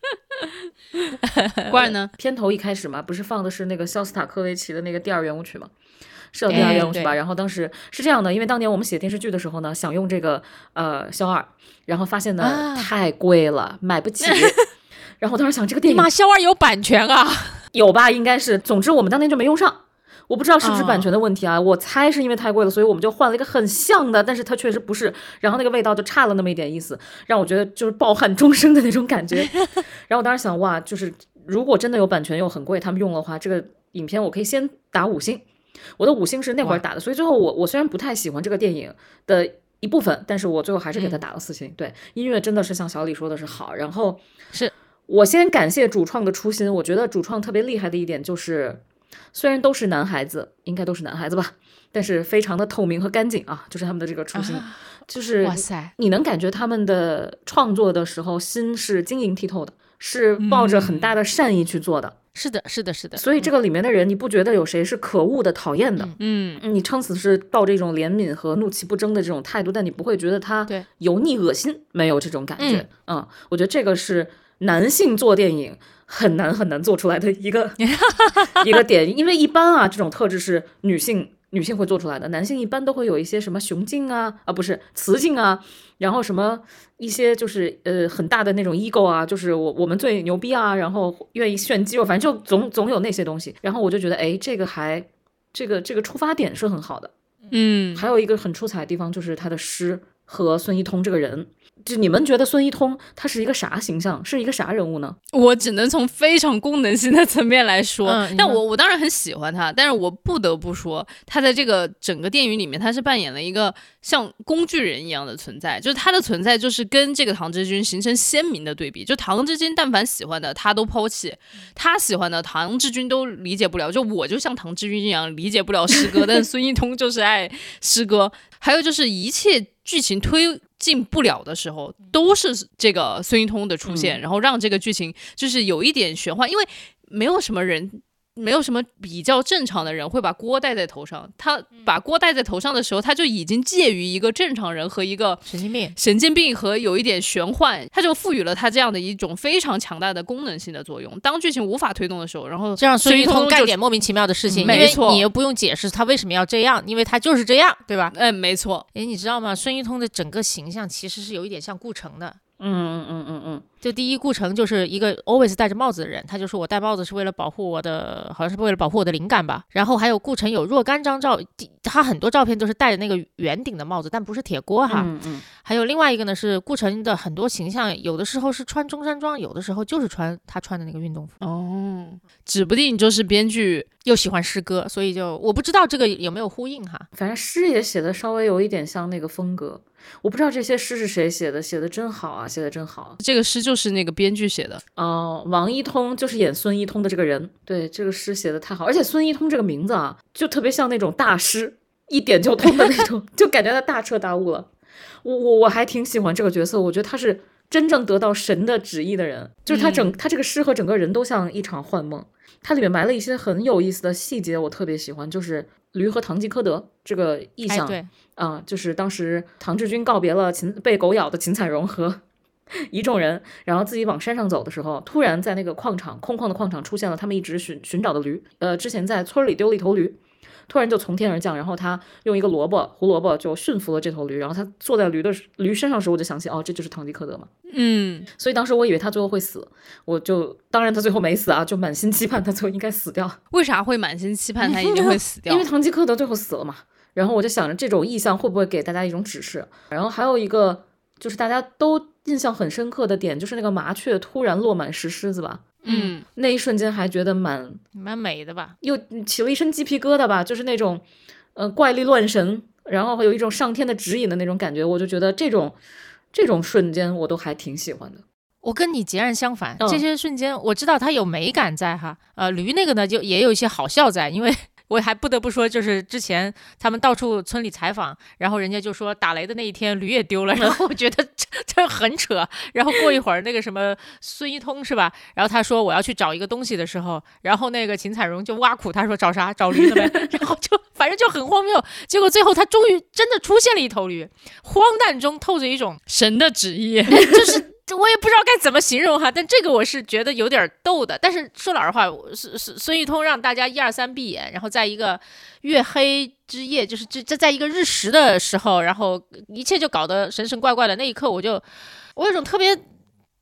怪呢？片头一开始嘛，不是放的是那个肖斯塔科维奇的那个第二圆舞曲吗？是有第二愿望是吧？然后当时是这样的，因为当年我们写电视剧的时候呢，想用这个呃肖二，然后发现呢太贵了，买不起。然后当时想这个电影，妈肖二有版权啊？有吧？应该是。总之我们当年就没用上，我不知道是不是版权的问题啊？我猜是因为太贵了，所以我们就换了一个很像的，但是它确实不是。然后那个味道就差了那么一点意思，让我觉得就是抱憾终生的那种感觉。然后我当时想，哇，就是如果真的有版权又很贵，他们用的话，这个影片我可以先打五星。我的五星是那会儿打的，所以最后我我虽然不太喜欢这个电影的一部分，但是我最后还是给他打了四星。对，音乐真的是像小李说的是好，然后是我先感谢主创的初心，我觉得主创特别厉害的一点就是，虽然都是男孩子，应该都是男孩子吧，但是非常的透明和干净啊，就是他们的这个初心，就是哇塞，你能感觉他们的创作的时候心是晶莹剔透的，是抱着很大的善意去做的。是的，是的，是的。所以这个里面的人，你不觉得有谁是可恶的、讨厌的？嗯，你撑死是抱着一种怜悯和怒其不争的这种态度，但你不会觉得他油腻、恶心，没有这种感觉。嗯，我觉得这个是男性做电影很难很难做出来的一个 一个点，因为一般啊，这种特质是女性。女性会做出来的，男性一般都会有一些什么雄竞啊，啊不是雌竞啊，然后什么一些就是呃很大的那种 ego 啊，就是我我们最牛逼啊，然后愿意炫肌肉，反正就总总有那些东西。然后我就觉得，哎，这个还这个这个出发点是很好的，嗯，还有一个很出彩的地方就是他的诗和孙一通这个人，就你们觉得孙一通他是一个啥形象，是一个啥人物呢？我只能从非常功能性的层面来说，嗯但我我当然很喜欢他，但是我不得不说，他在这个整个电影里面，他是扮演了一个像工具人一样的存在，就是他的存在就是跟这个唐志军形成鲜明的对比，就唐志军但凡喜欢的他都抛弃，他喜欢的唐志军都理解不了，就我就像唐志军一样理解不了诗歌，但是孙一通就是爱诗歌，还有就是一切剧情推进不了的时候，都是这个孙一通的出现，然后让这个剧情就是有一点玄幻，因为没有什么人。没有什么比较正常的人会把锅戴在头上，他把锅戴在头上的时候，他就已经介于一个正常人和一个神经病。神经病和有一点玄幻，他就赋予了他这样的一种非常强大的功能性的作用。当剧情无法推动的时候，然后这让孙一通干就点莫名其妙的事情，嗯没错因为你又不用解释他为什么要这样，因为他就是这样，对吧？嗯，没错，诶，你知道吗？孙一通的整个形象其实是有一点像顾城的。嗯嗯嗯嗯嗯就第一，顾城就是一个 always 戴着帽子的人，他就说我戴帽子是为了保护我的，好像是为了保护我的灵感吧。然后还有顾城有若干张照，他很多照片都是戴着那个圆顶的帽子，但不是铁锅哈。嗯还有另外一个呢是顾城的很多形象，有的时候是穿中山装，有的时候就是穿他穿的那个运动服。哦，指不定就是编剧又喜欢诗歌，所以就我不知道这个有没有呼应哈。反正诗也写的稍微有一点像那个风格，我不知道这些诗是谁写的，写的真好啊，写的真好。这个诗就是那个编剧写的，哦、王一通就是演孙一通的这个人，对这个诗写的太好，而且孙一通这个名字啊，就特别像那种大师，一点就通的那种，就感觉他大彻大悟了。我我我还挺喜欢这个角色，我觉得他是真正得到神的旨意的人，就是他整、他这个诗和整个人都像一场幻梦。它里面埋了一些很有意思的细节，我特别喜欢，就是驴和唐吉诃德这个意象。哎对，啊、就是当时唐志军告别了秦被狗咬的秦彩荣和 一众人，然后自己往山上走的时候，突然在那个矿场空旷的矿场出现了他们一直寻寻找的驴。呃，之前在村里丢了一头驴，突然就从天而降，然后他用一个萝卜胡萝卜就驯服了这头驴，然后他坐在驴的驴身上时，我就想起哦，这就是堂吉诃德嘛。嗯，所以当时我以为他最后会死，我就当然他最后没死啊，就满心期盼他最后应该死掉。为啥会满心期盼他一定会死掉？因为堂吉诃德最后死了嘛。然后我就想着这种意象会不会给大家一种指示。然后还有一个就是大家都印象很深刻的点，就是那个麻雀突然落满石狮子吧，嗯，那一瞬间还觉得蛮蛮美的吧？又起了一身鸡皮疙瘩吧，就是那种呃怪力乱神，然后有一种上天的指引的那种感觉。我就觉得这种这种瞬间我都还挺喜欢的。我跟你截然相反，嗯这些瞬间我知道它有美感在哈，呃，驴那个呢就也有一些好笑在，因为我还不得不说，就是之前他们到处村里采访，然后人家就说打雷的那一天驴也丢了，然后我觉得这这很扯。然后过一会儿那个什么孙一通是吧？然后他说我要去找一个东西的时候，然后那个秦彩荣就挖苦他说找啥？找驴了呗。然后就反正就很荒谬。结果最后他终于真的出现了一头驴，荒诞中透着一种神的旨意。就是这这我也不知道该怎么形容哈，但这个我是觉得有点逗的。但是说老实话，孙孙孙玉通让大家一二三闭眼，然后在一个月黑之夜，就是这这在一个日食的时候，然后一切就搞得神神怪怪的。那一刻，我就我有种特别。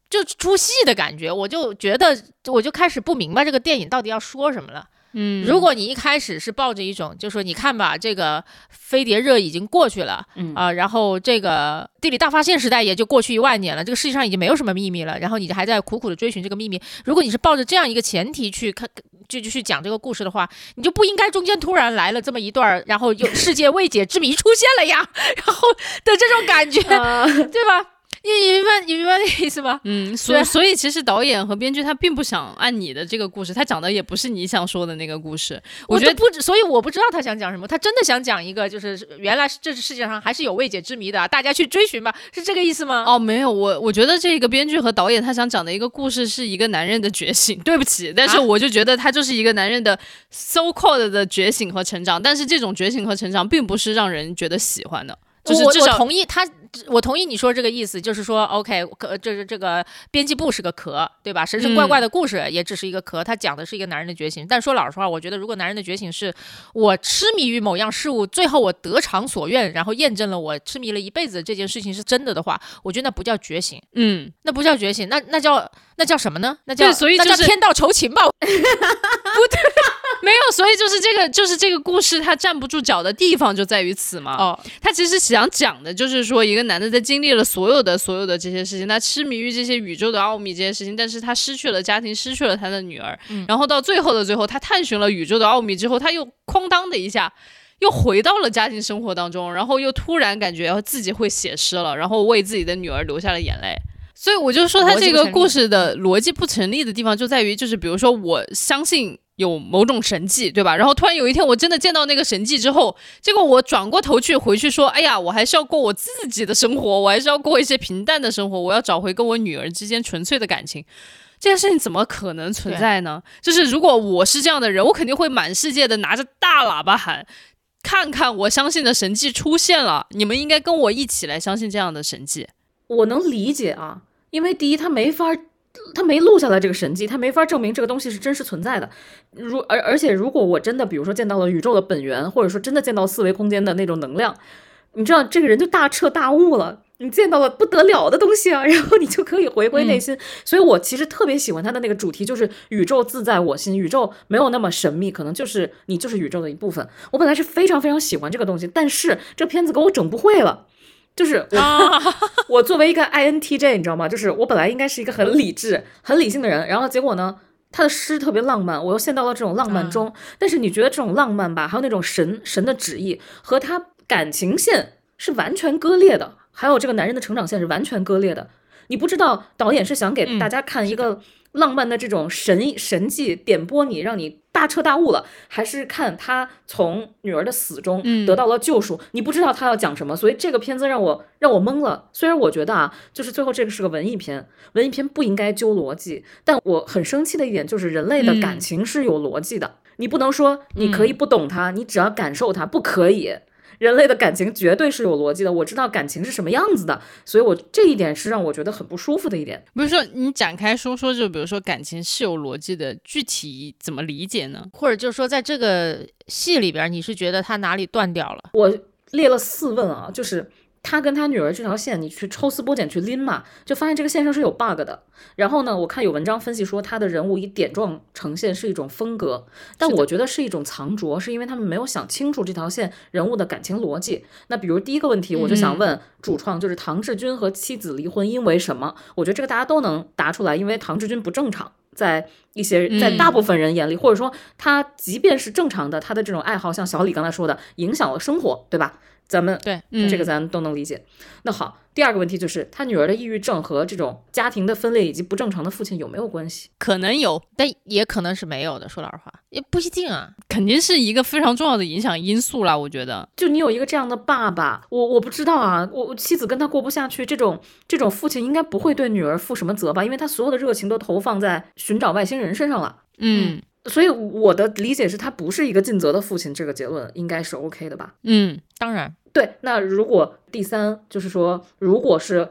就出戏的感觉，我就觉得，我就开始不明白这个电影到底要说什么了。嗯，如果你一开始是抱着一种，就说你看吧，这个飞碟热已经过去了，嗯啊、然后这个地理大发现时代也就过去一万年了，这个世界上已经没有什么秘密了，然后你还在苦苦的追寻这个秘密。如果你是抱着这样一个前提去看，就就去讲这个故事的话，你就不应该中间突然来了这么一段儿，然后有世界未解之谜出现了呀，然后的这种感觉，啊对吧？你你明白你明白那个意思吗？嗯，所以所以其实导演和编剧他并不想按你的这个故事，他讲的也不是你想说的那个故事。我觉得都不知，所以我不知道他想讲什么。他真的想讲一个，就是原来这世界上还是有未解之谜的啊，大家去追寻吧，是这个意思吗？哦，没有，我我觉得这个编剧和导演他想讲的一个故事是一个男人的觉醒。对不起，但是啊我就觉得他就是一个男人的 so called 的觉醒和成长，但是这种觉醒和成长并不是让人觉得喜欢的。就是我我同意他，我同意你说这个意思，就是说，OK，可这是这个编辑部是个壳，对吧？神神怪怪的故事也只是一个壳，它讲的是一个男人的觉醒。但说老实话，我觉得如果男人的觉醒是我痴迷于某样事物，最后我得偿所愿，然后验证了我痴迷了一辈子这件事情是真的的话，我觉得那不叫觉醒，嗯，那不叫觉醒，那那叫那叫什么呢？那叫所以那就是叫天道酬勤吧。没有，所所以就是这个，就是这个故事它站不住脚的地方就在于此嘛。哦，他其实想讲的就是说，一个男的在经历了所有的所有的这些事情，他痴迷于这些宇宙的奥秘这些事情，但是他失去了家庭，失去了他的女儿，然后到最后的最后，他探寻了宇宙的奥秘之后，他又哐当的一下。又回到了家庭生活当中，然后又突然感觉自己会写诗了，然后为自己的女儿流下了眼泪。所以我就说，他这个故事的逻辑不成立的地方就在于，就是比如说，我相信有某种神迹，对吧？然后突然有一天，我真的见到那个神迹之后，结果我转过头去回去说，哎呀，我还是要过我自己的生活，我还是要过一些平淡的生活，我要找回跟我女儿之间纯粹的感情。这件事情怎么可能存在呢？就是如果我是这样的人，我肯定会满世界的拿着大喇叭喊。看看我相信的神迹出现了，你们应该跟我一起来相信这样的神迹。我能理解啊，因为第一，他没法，他没录下来这个神迹，他没法证明这个东西是真实存在的。如而而且，如果我真的，比如说见到了宇宙的本源，或者说真的见到四维空间的那种能量，你知道，这个人就大彻大悟了。你见到了不得了的东西啊，然后你就可以回归内心。所以我其实特别喜欢他的那个主题，就是宇宙自在我心。宇宙没有那么神秘，可能就是你就是宇宙的一部分。我本来是非常非常喜欢这个东西，但是这片子给我整不会了。就是我，我作为一个 INTJ，你知道吗？就是我本来应该是一个很理智、很理性的人，然后结果呢，他的诗特别浪漫，我又陷到了这种浪漫中。但是你觉得这种浪漫吧，还有那种神神的旨意和他感情线是完全割裂的。还有这个男人的成长线是完全割裂的，你不知道导演是想给大家看一个浪漫的这种神神迹点拨你，让你大彻大悟了，还是看他从女儿的死中得到了救赎？你不知道他要讲什么，所以这个片子让我让我懵了。虽然我觉得啊，就是最后这个是个文艺片，文艺片不应该揪逻辑，但我很生气的一点就是人类的感情是有逻辑的，你不能说你可以不懂它，你只要感受它，不可以。人类的感情绝对是有逻辑的，我知道感情是什么样子的，所以我这一点是让我觉得很不舒服的一点。不是说，你展开说说，就比如说感情是有逻辑的，具体怎么理解呢？或者就是说，在这个戏里边，你是觉得他哪里断掉了？我列了四问啊，就是。他跟他女儿这条线，你去抽丝剥茧去拎嘛，就发现这个线上是有 bug 的。然后呢，我看有文章分析说，他的人物以点状呈现是一种风格，但我觉得是一种藏拙，是因为他们没有想清楚这条线人物的感情逻辑。那比如第一个问题，我就想问主创，就是唐志军和妻子离婚因为什么？我觉得这个大家都能答出来，因为唐志军不正常，在一些在大部分人眼里，或者说他即便是正常的，他的这种爱好，像小李刚才说的，影响了生活，对吧？咱们对嗯这个咱都能理解。那好，第二个问题就是他女儿的抑郁症和这种家庭的分裂以及不正常的父亲有没有关系？可能有，但也可能是没有的。说老实话，也不一定啊，肯定是一个非常重要的影响因素啦。我觉得，就你有一个这样的爸爸，我我不知道啊，我妻子跟他过不下去，这种这种父亲应该不会对女儿负什么责吧？因为他所有的热情都投放在寻找外星人身上了。嗯。所以我的理解是他不是一个尽责的父亲，这个结论应该是 OK 的吧？嗯，当然，对。那如果第三就是说，如果是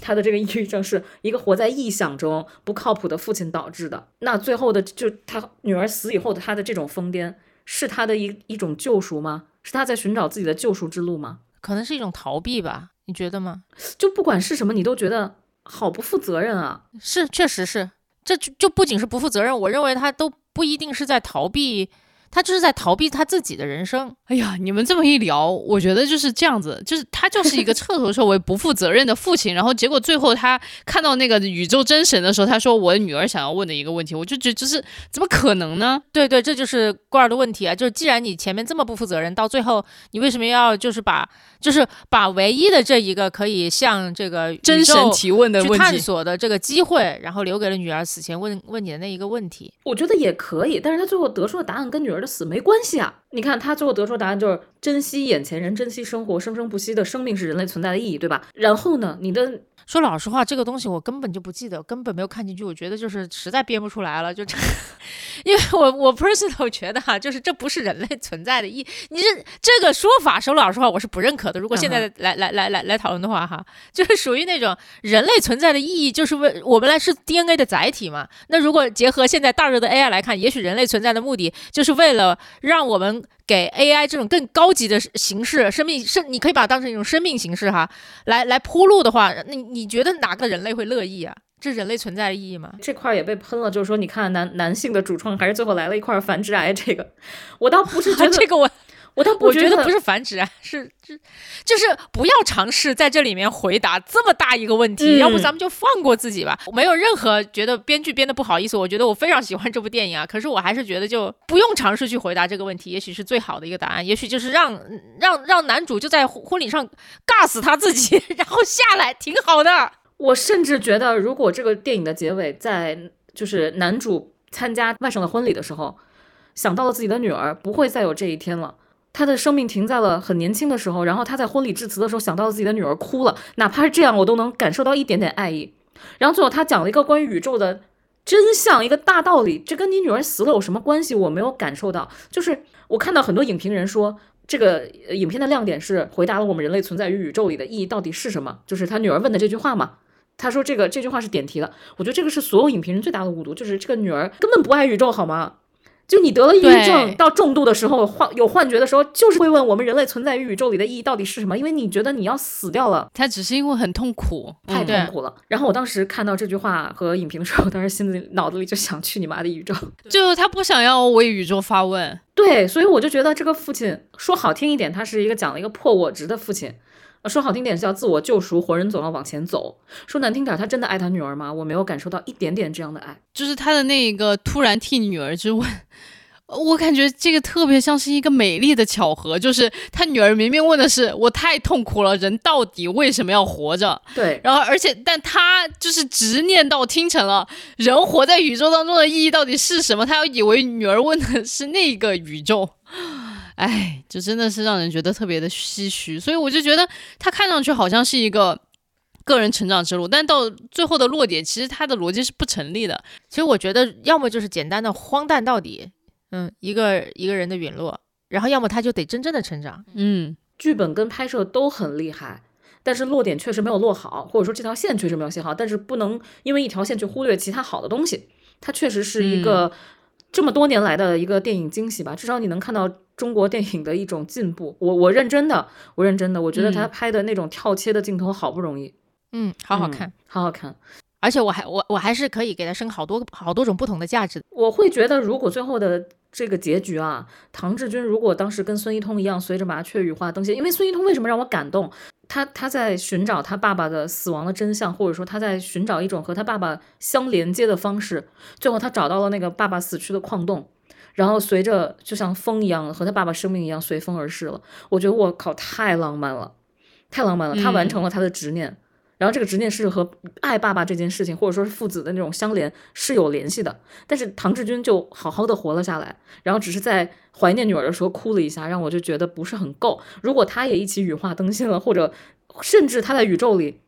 他的这个抑郁症是一个活在臆想中不靠谱的父亲导致的，那最后的就他女儿死以后的他的这种疯癫，是他的一一种救赎吗？是他在寻找自己的救赎之路吗？可能是一种逃避吧？你觉得吗？就不管是什么，你都觉得好不负责任啊！是，确实是，这就就不仅是不负责任，我认为他都。不一定是在逃避。他就是在逃避他自己的人生。哎呀，你们这么一聊，我觉得就是这样子，就是他就是一个彻头彻尾不负责任的父亲。然后结果最后他看到那个宇宙真神的时候，他说：“我的女儿想要问的一个问题。”我就觉得就是怎么可能呢？对对，这就是罐儿的问题啊！就是既然你前面这么不负责任，到最后你为什么要就是把就是把唯一的这一个可以向这个真神提问的去探索的这个机会，然后留给了女儿死前问问你的那一个问题？我觉得也可以，但是他最后得出的答案跟女儿。死没关系啊！你看他最后得出答案就是珍惜眼前人，珍惜生活，生生不息的生命是人类存在的意义，对吧？然后呢，你的。说老实话，这个东西我根本就不记得，根本没有看进去。我觉得就是实在编不出来了，就这，因为我我 personal 觉得哈，就是这不是人类存在的意。你这这个说法，说老实话，我是不认可的。如果现在来来来来来讨论的话哈，就是属于那种人类存在的意义，就是为我们来是 DNA 的载体嘛。那如果结合现在大热的 AI 来看，也许人类存在的目的就是为了让我们。给 AI 这种更高级的形式，生命生，你可以把它当成一种生命形式哈，来来铺路的话，那你你觉得哪个人类会乐意啊？这人类存在的意义吗？这块也被喷了，就是说，你看男男性的主创还是最后来了一块繁殖癌。这个，我倒不是觉得 这个我。我倒我觉得不是繁殖啊，是是就是不要尝试在这里面回答这么大一个问题，要不咱们就放过自己吧。没有任何觉得编剧编的不好意思，我觉得我非常喜欢这部电影啊。可是我还是觉得就不用尝试去回答这个问题，也许是最好的一个答案，也许就是让让让男主就在婚礼上尬死他自己，然后下来挺好的。我甚至觉得，如果这个电影的结尾在就是男主参加外甥的婚礼的时候，想到了自己的女儿，不会再有这一天了。他的生命停在了很年轻的时候，然后他在婚礼致辞的时候想到了自己的女儿哭了，哪怕是这样，我都能感受到一点点爱意。然后最后他讲了一个关于宇宙的真相，一个大道理，这跟你女儿死了有什么关系？我没有感受到。就是我看到很多影评人说，这个影片的亮点是回答了我们人类存在于宇宙里的意义到底是什么？就是他女儿问的这句话嘛。他说这个这句话是点题的。我觉得这个是所有影评人最大的误读，就是这个女儿根本不爱宇宙，好吗？就你得了抑郁症到重度的时候，幻有幻觉的时候，就是会问我们人类存在于宇宙里的意义到底是什么？因为你觉得你要死掉了，他只是因为很痛苦，太痛苦了。然后我当时看到这句话和影评的时候，当时心里脑子里就想去你妈的宇宙，就他不想要为宇宙发问。对，所以我就觉得这个父亲说好听一点，他是一个讲了一个破我执的父亲。说好听点是叫自我救赎，活人总要往前走。说难听点，他真的爱他女儿吗？我没有感受到一点点这样的爱。就是他的那个突然替女儿之问，我感觉这个特别像是一个美丽的巧合。就是他女儿明明问的是我太痛苦了，人到底为什么要活着？对。然后而且，但他就是执念到听成了人活在宇宙当中的意义到底是什么？他要以为女儿问的是那个宇宙。哎，这真的是让人觉得特别的唏嘘，所以我就觉得他看上去好像是一个个人成长之路，但到最后的落点，其实他的逻辑是不成立的。其实我觉得，要么就是简单的荒诞到底，嗯，一个一个人的陨落，然后要么他就得真正的成长。嗯，剧本跟拍摄都很厉害，但是落点确实没有落好，或者说这条线确实没有写好，但是不能因为一条线去忽略其他好的东西。它确实是一个这么多年来的一个电影惊喜吧，至少你能看到。中国电影的一种进步，我我认真的，我认真的，我觉得他拍的那种跳切的镜头好不容易，嗯，好好看，好好看，而且我还我我还是可以给他升好多好多种不同的价值。我会觉得，如果最后的这个结局啊，唐志军如果当时跟孙一通一样，随着麻雀羽化登仙，因为孙一通为什么让我感动？他他在寻找他爸爸的死亡的真相，或者说他在寻找一种和他爸爸相连接的方式，最后他找到了那个爸爸死去的矿洞。然后随着就像风一样，和他爸爸生命一样随风而逝了。我觉得我靠，太浪漫了，太浪漫了。他完成了他的执念，然后这个执念是和爱爸爸这件事情，或者说是父子的那种相连是有联系的。但是唐志军就好好的活了下来，然后只是在怀念女儿的时候哭了一下，让我就觉得不是很够。如果他也一起羽化登仙了，或者甚至他在宇宙里。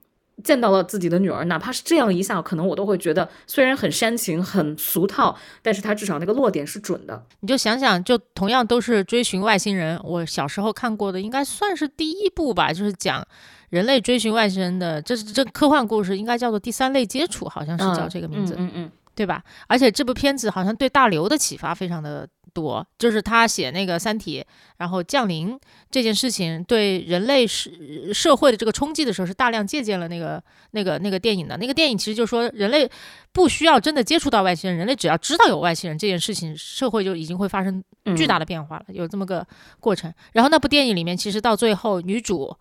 见到了自己的女儿，哪怕是这样一下，可能我都会觉得，虽然很煽情、很俗套，但是他至少那个落点是准的。你就想想，就同样都是追寻外星人，我小时候看过的，应该算是第一部吧，就是讲人类追寻外星人的，这是这科幻故事，应该叫做《第三类接触》，好像是叫这个名字，嗯嗯，对吧？而且这部片子好像对大刘的启发非常的。多就是他写那个《三体》，然后降临这件事情对人类社社会的这个冲击的时候，是大量借鉴了那个那个那个电影的。那个电影其实就说，人类不需要真的接触到外星人，人类只要知道有外星人这件事情，社会就已经会发生巨大的变化了。有这么个过程。然后那部电影里面，其实到最后女主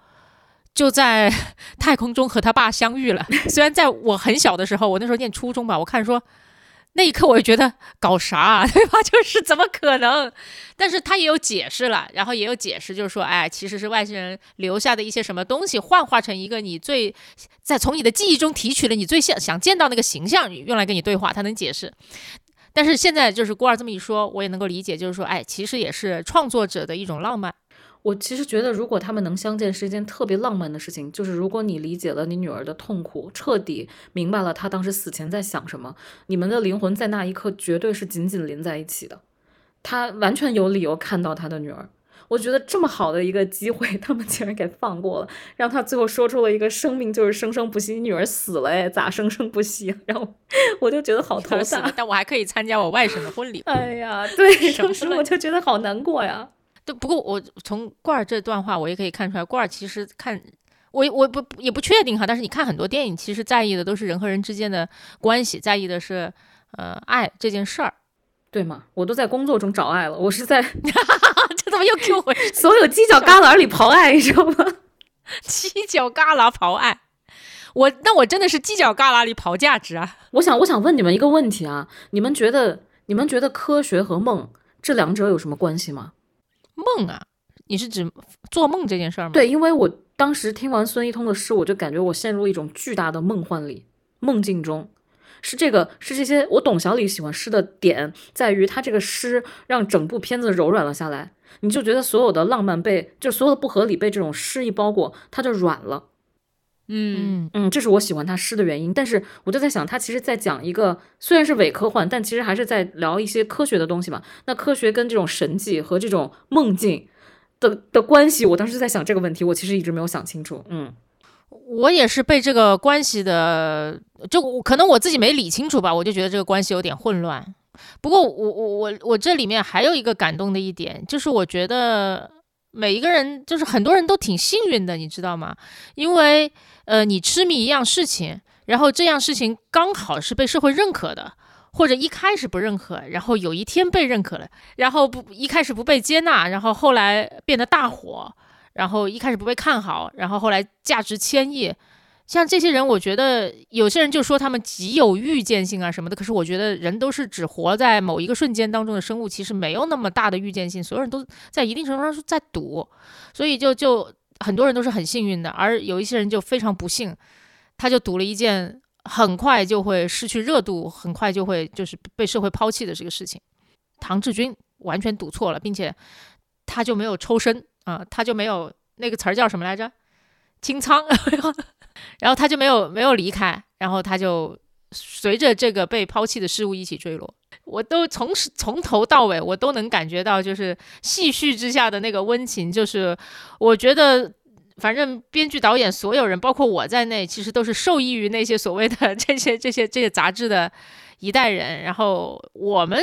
就在太空中和他爸相遇了。虽然在我很小的时候，我那时候念初中吧，我看说。那一刻我就觉得搞啥，对吧？就是怎么可能？但是他也有解释了，然后也有解释，就是说，哎，其实是外星人留下的一些什么东西，幻化成一个你最在从你的记忆中提取了你最想想见到那个形象，用来跟你对话，他能解释。但是现在就是郭二这么一说，我也能够理解，就是说，哎，其实也是创作者的一种浪漫。我其实觉得，如果他们能相见，是一件特别浪漫的事情。就是如果你理解了你女儿的痛苦，彻底明白了她当时死前在想什么，你们的灵魂在那一刻绝对是紧紧连在一起的。他完全有理由看到他的女儿。我觉得这么好的一个机会，他们竟然给放过了，让他最后说出了一个“生命就是生生不息”，女儿死了哎，咋生生不息？然后我就觉得好头大，但我还可以参加我外甥的婚礼。哎呀，对，当时我就觉得好难过呀。对，不过我从罐儿这段话，我也可以看出来，罐儿其实看我我不也不确定哈，但是你看很多电影，其实在意的都是人和人之间的关系，在意的是呃爱这件事儿，对吗？我都在工作中找爱了，我是在 这怎么又 Q 回 所有犄角旮旯里刨爱，你知道吗？犄角旮旯刨爱，我那我真的是犄角旮旯里刨价值啊！我想我想问你们一个问题啊，你们觉得你们觉得科学和梦这两者有什么关系吗？梦啊，你是指做梦这件事儿吗？对，因为我当时听完孙一通的诗，我就感觉我陷入一种巨大的梦幻里，梦境中。是这个，是这些。我董小李喜欢诗的点在于，他这个诗让整部片子柔软了下来。你就觉得所有的浪漫被，就所有的不合理被这种诗意包裹，它就软了。嗯嗯，这是我喜欢他诗的原因。但是我就在想，他其实在讲一个虽然是伪科幻，但其实还是在聊一些科学的东西嘛。那科学跟这种神迹和这种梦境的的关系，我当时在想这个问题，我其实一直没有想清楚。嗯。我也是被这个关系的，就可能我自己没理清楚吧，我就觉得这个关系有点混乱。不过我我我我这里面还有一个感动的一点，就是我觉得每一个人，就是很多人都挺幸运的，你知道吗？因为呃，你痴迷一样事情，然后这样事情刚好是被社会认可的，或者一开始不认可，然后有一天被认可了，然后不一开始不被接纳，然后后来变得大火。然后一开始不被看好，然后后来价值千亿，像这些人，我觉得有些人就说他们极有预见性啊什么的。可是我觉得人都是只活在某一个瞬间当中的生物，其实没有那么大的预见性。所有人都在一定程度上是在赌，所以就就很多人都是很幸运的，而有一些人就非常不幸，他就赌了一件很快就会失去热度，很快就会就是被社会抛弃的这个事情。唐志军完全赌错了，并且他就没有抽身。啊，他就没有那个词儿叫什么来着？清仓，然后他就没有没有离开，然后他就随着这个被抛弃的事物一起坠落。我都从从头到尾，我都能感觉到，就是戏谑之下的那个温情。就是我觉得，反正编剧、导演所有人，包括我在内，其实都是受益于那些所谓的这些 这些这些杂志的一代人。然后我们。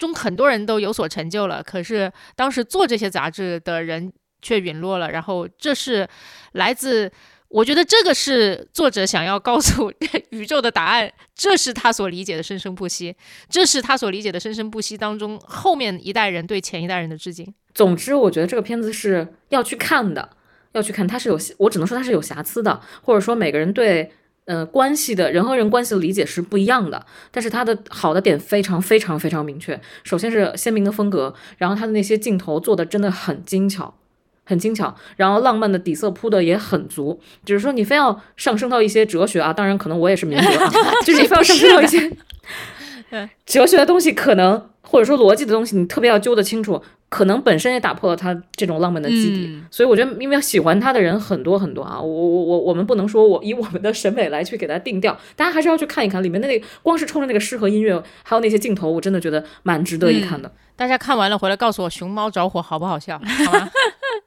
中很多人都有所成就了，可是当时做这些杂志的人却陨落了。然后这是来自，我觉得这个是作者想要告诉 宇宙的答案，这是他所理解的生生不息，这是他所理解的生生不息当中后面一代人对前一代人的致敬。总之，我觉得这个片子是要去看的，要去看，它是有，我只能说它是有瑕疵的，或者说每个人对。呃，关系的人和人关系的理解是不一样的，但是它的好的点非常非常非常明确。首先是鲜明的风格，然后它的那些镜头做的真的很精巧，很精巧，然后浪漫的底色铺的也很足。只是说你非要上升到一些哲学啊，当然可能我也是民哲啊，就是你非要上升到一些 哲学的东西，可能或者说逻辑的东西，你特别要揪得清楚。可能本身也打破了他这种浪漫的基底，所以我觉得，因为喜欢他的人很多很多啊，我我我我们不能说我以我们的审美来去给他定调，大家还是要去看一看里面的那个，光是冲着那个诗和音乐，还有那些镜头，我真的觉得蛮值得一看的。大家看完了回来告诉我，熊猫着火好不好笑？好吗？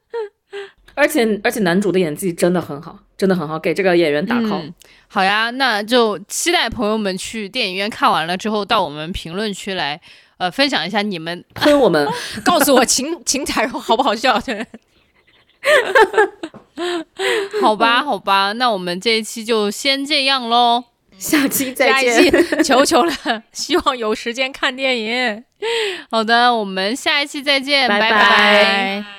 而且而且男主的演技真的很好，真的很好，给这个演员打 call。好呀，那就期待朋友们去电影院看完了之后，到我们评论区来。呃，分享一下你们喷我们，告诉我秦秦彩荣好不好笑？好吧，好吧，那我们这一期就先这样喽，下期再见，求求了，希望有时间看电影。好的，我们下一期再见，拜拜。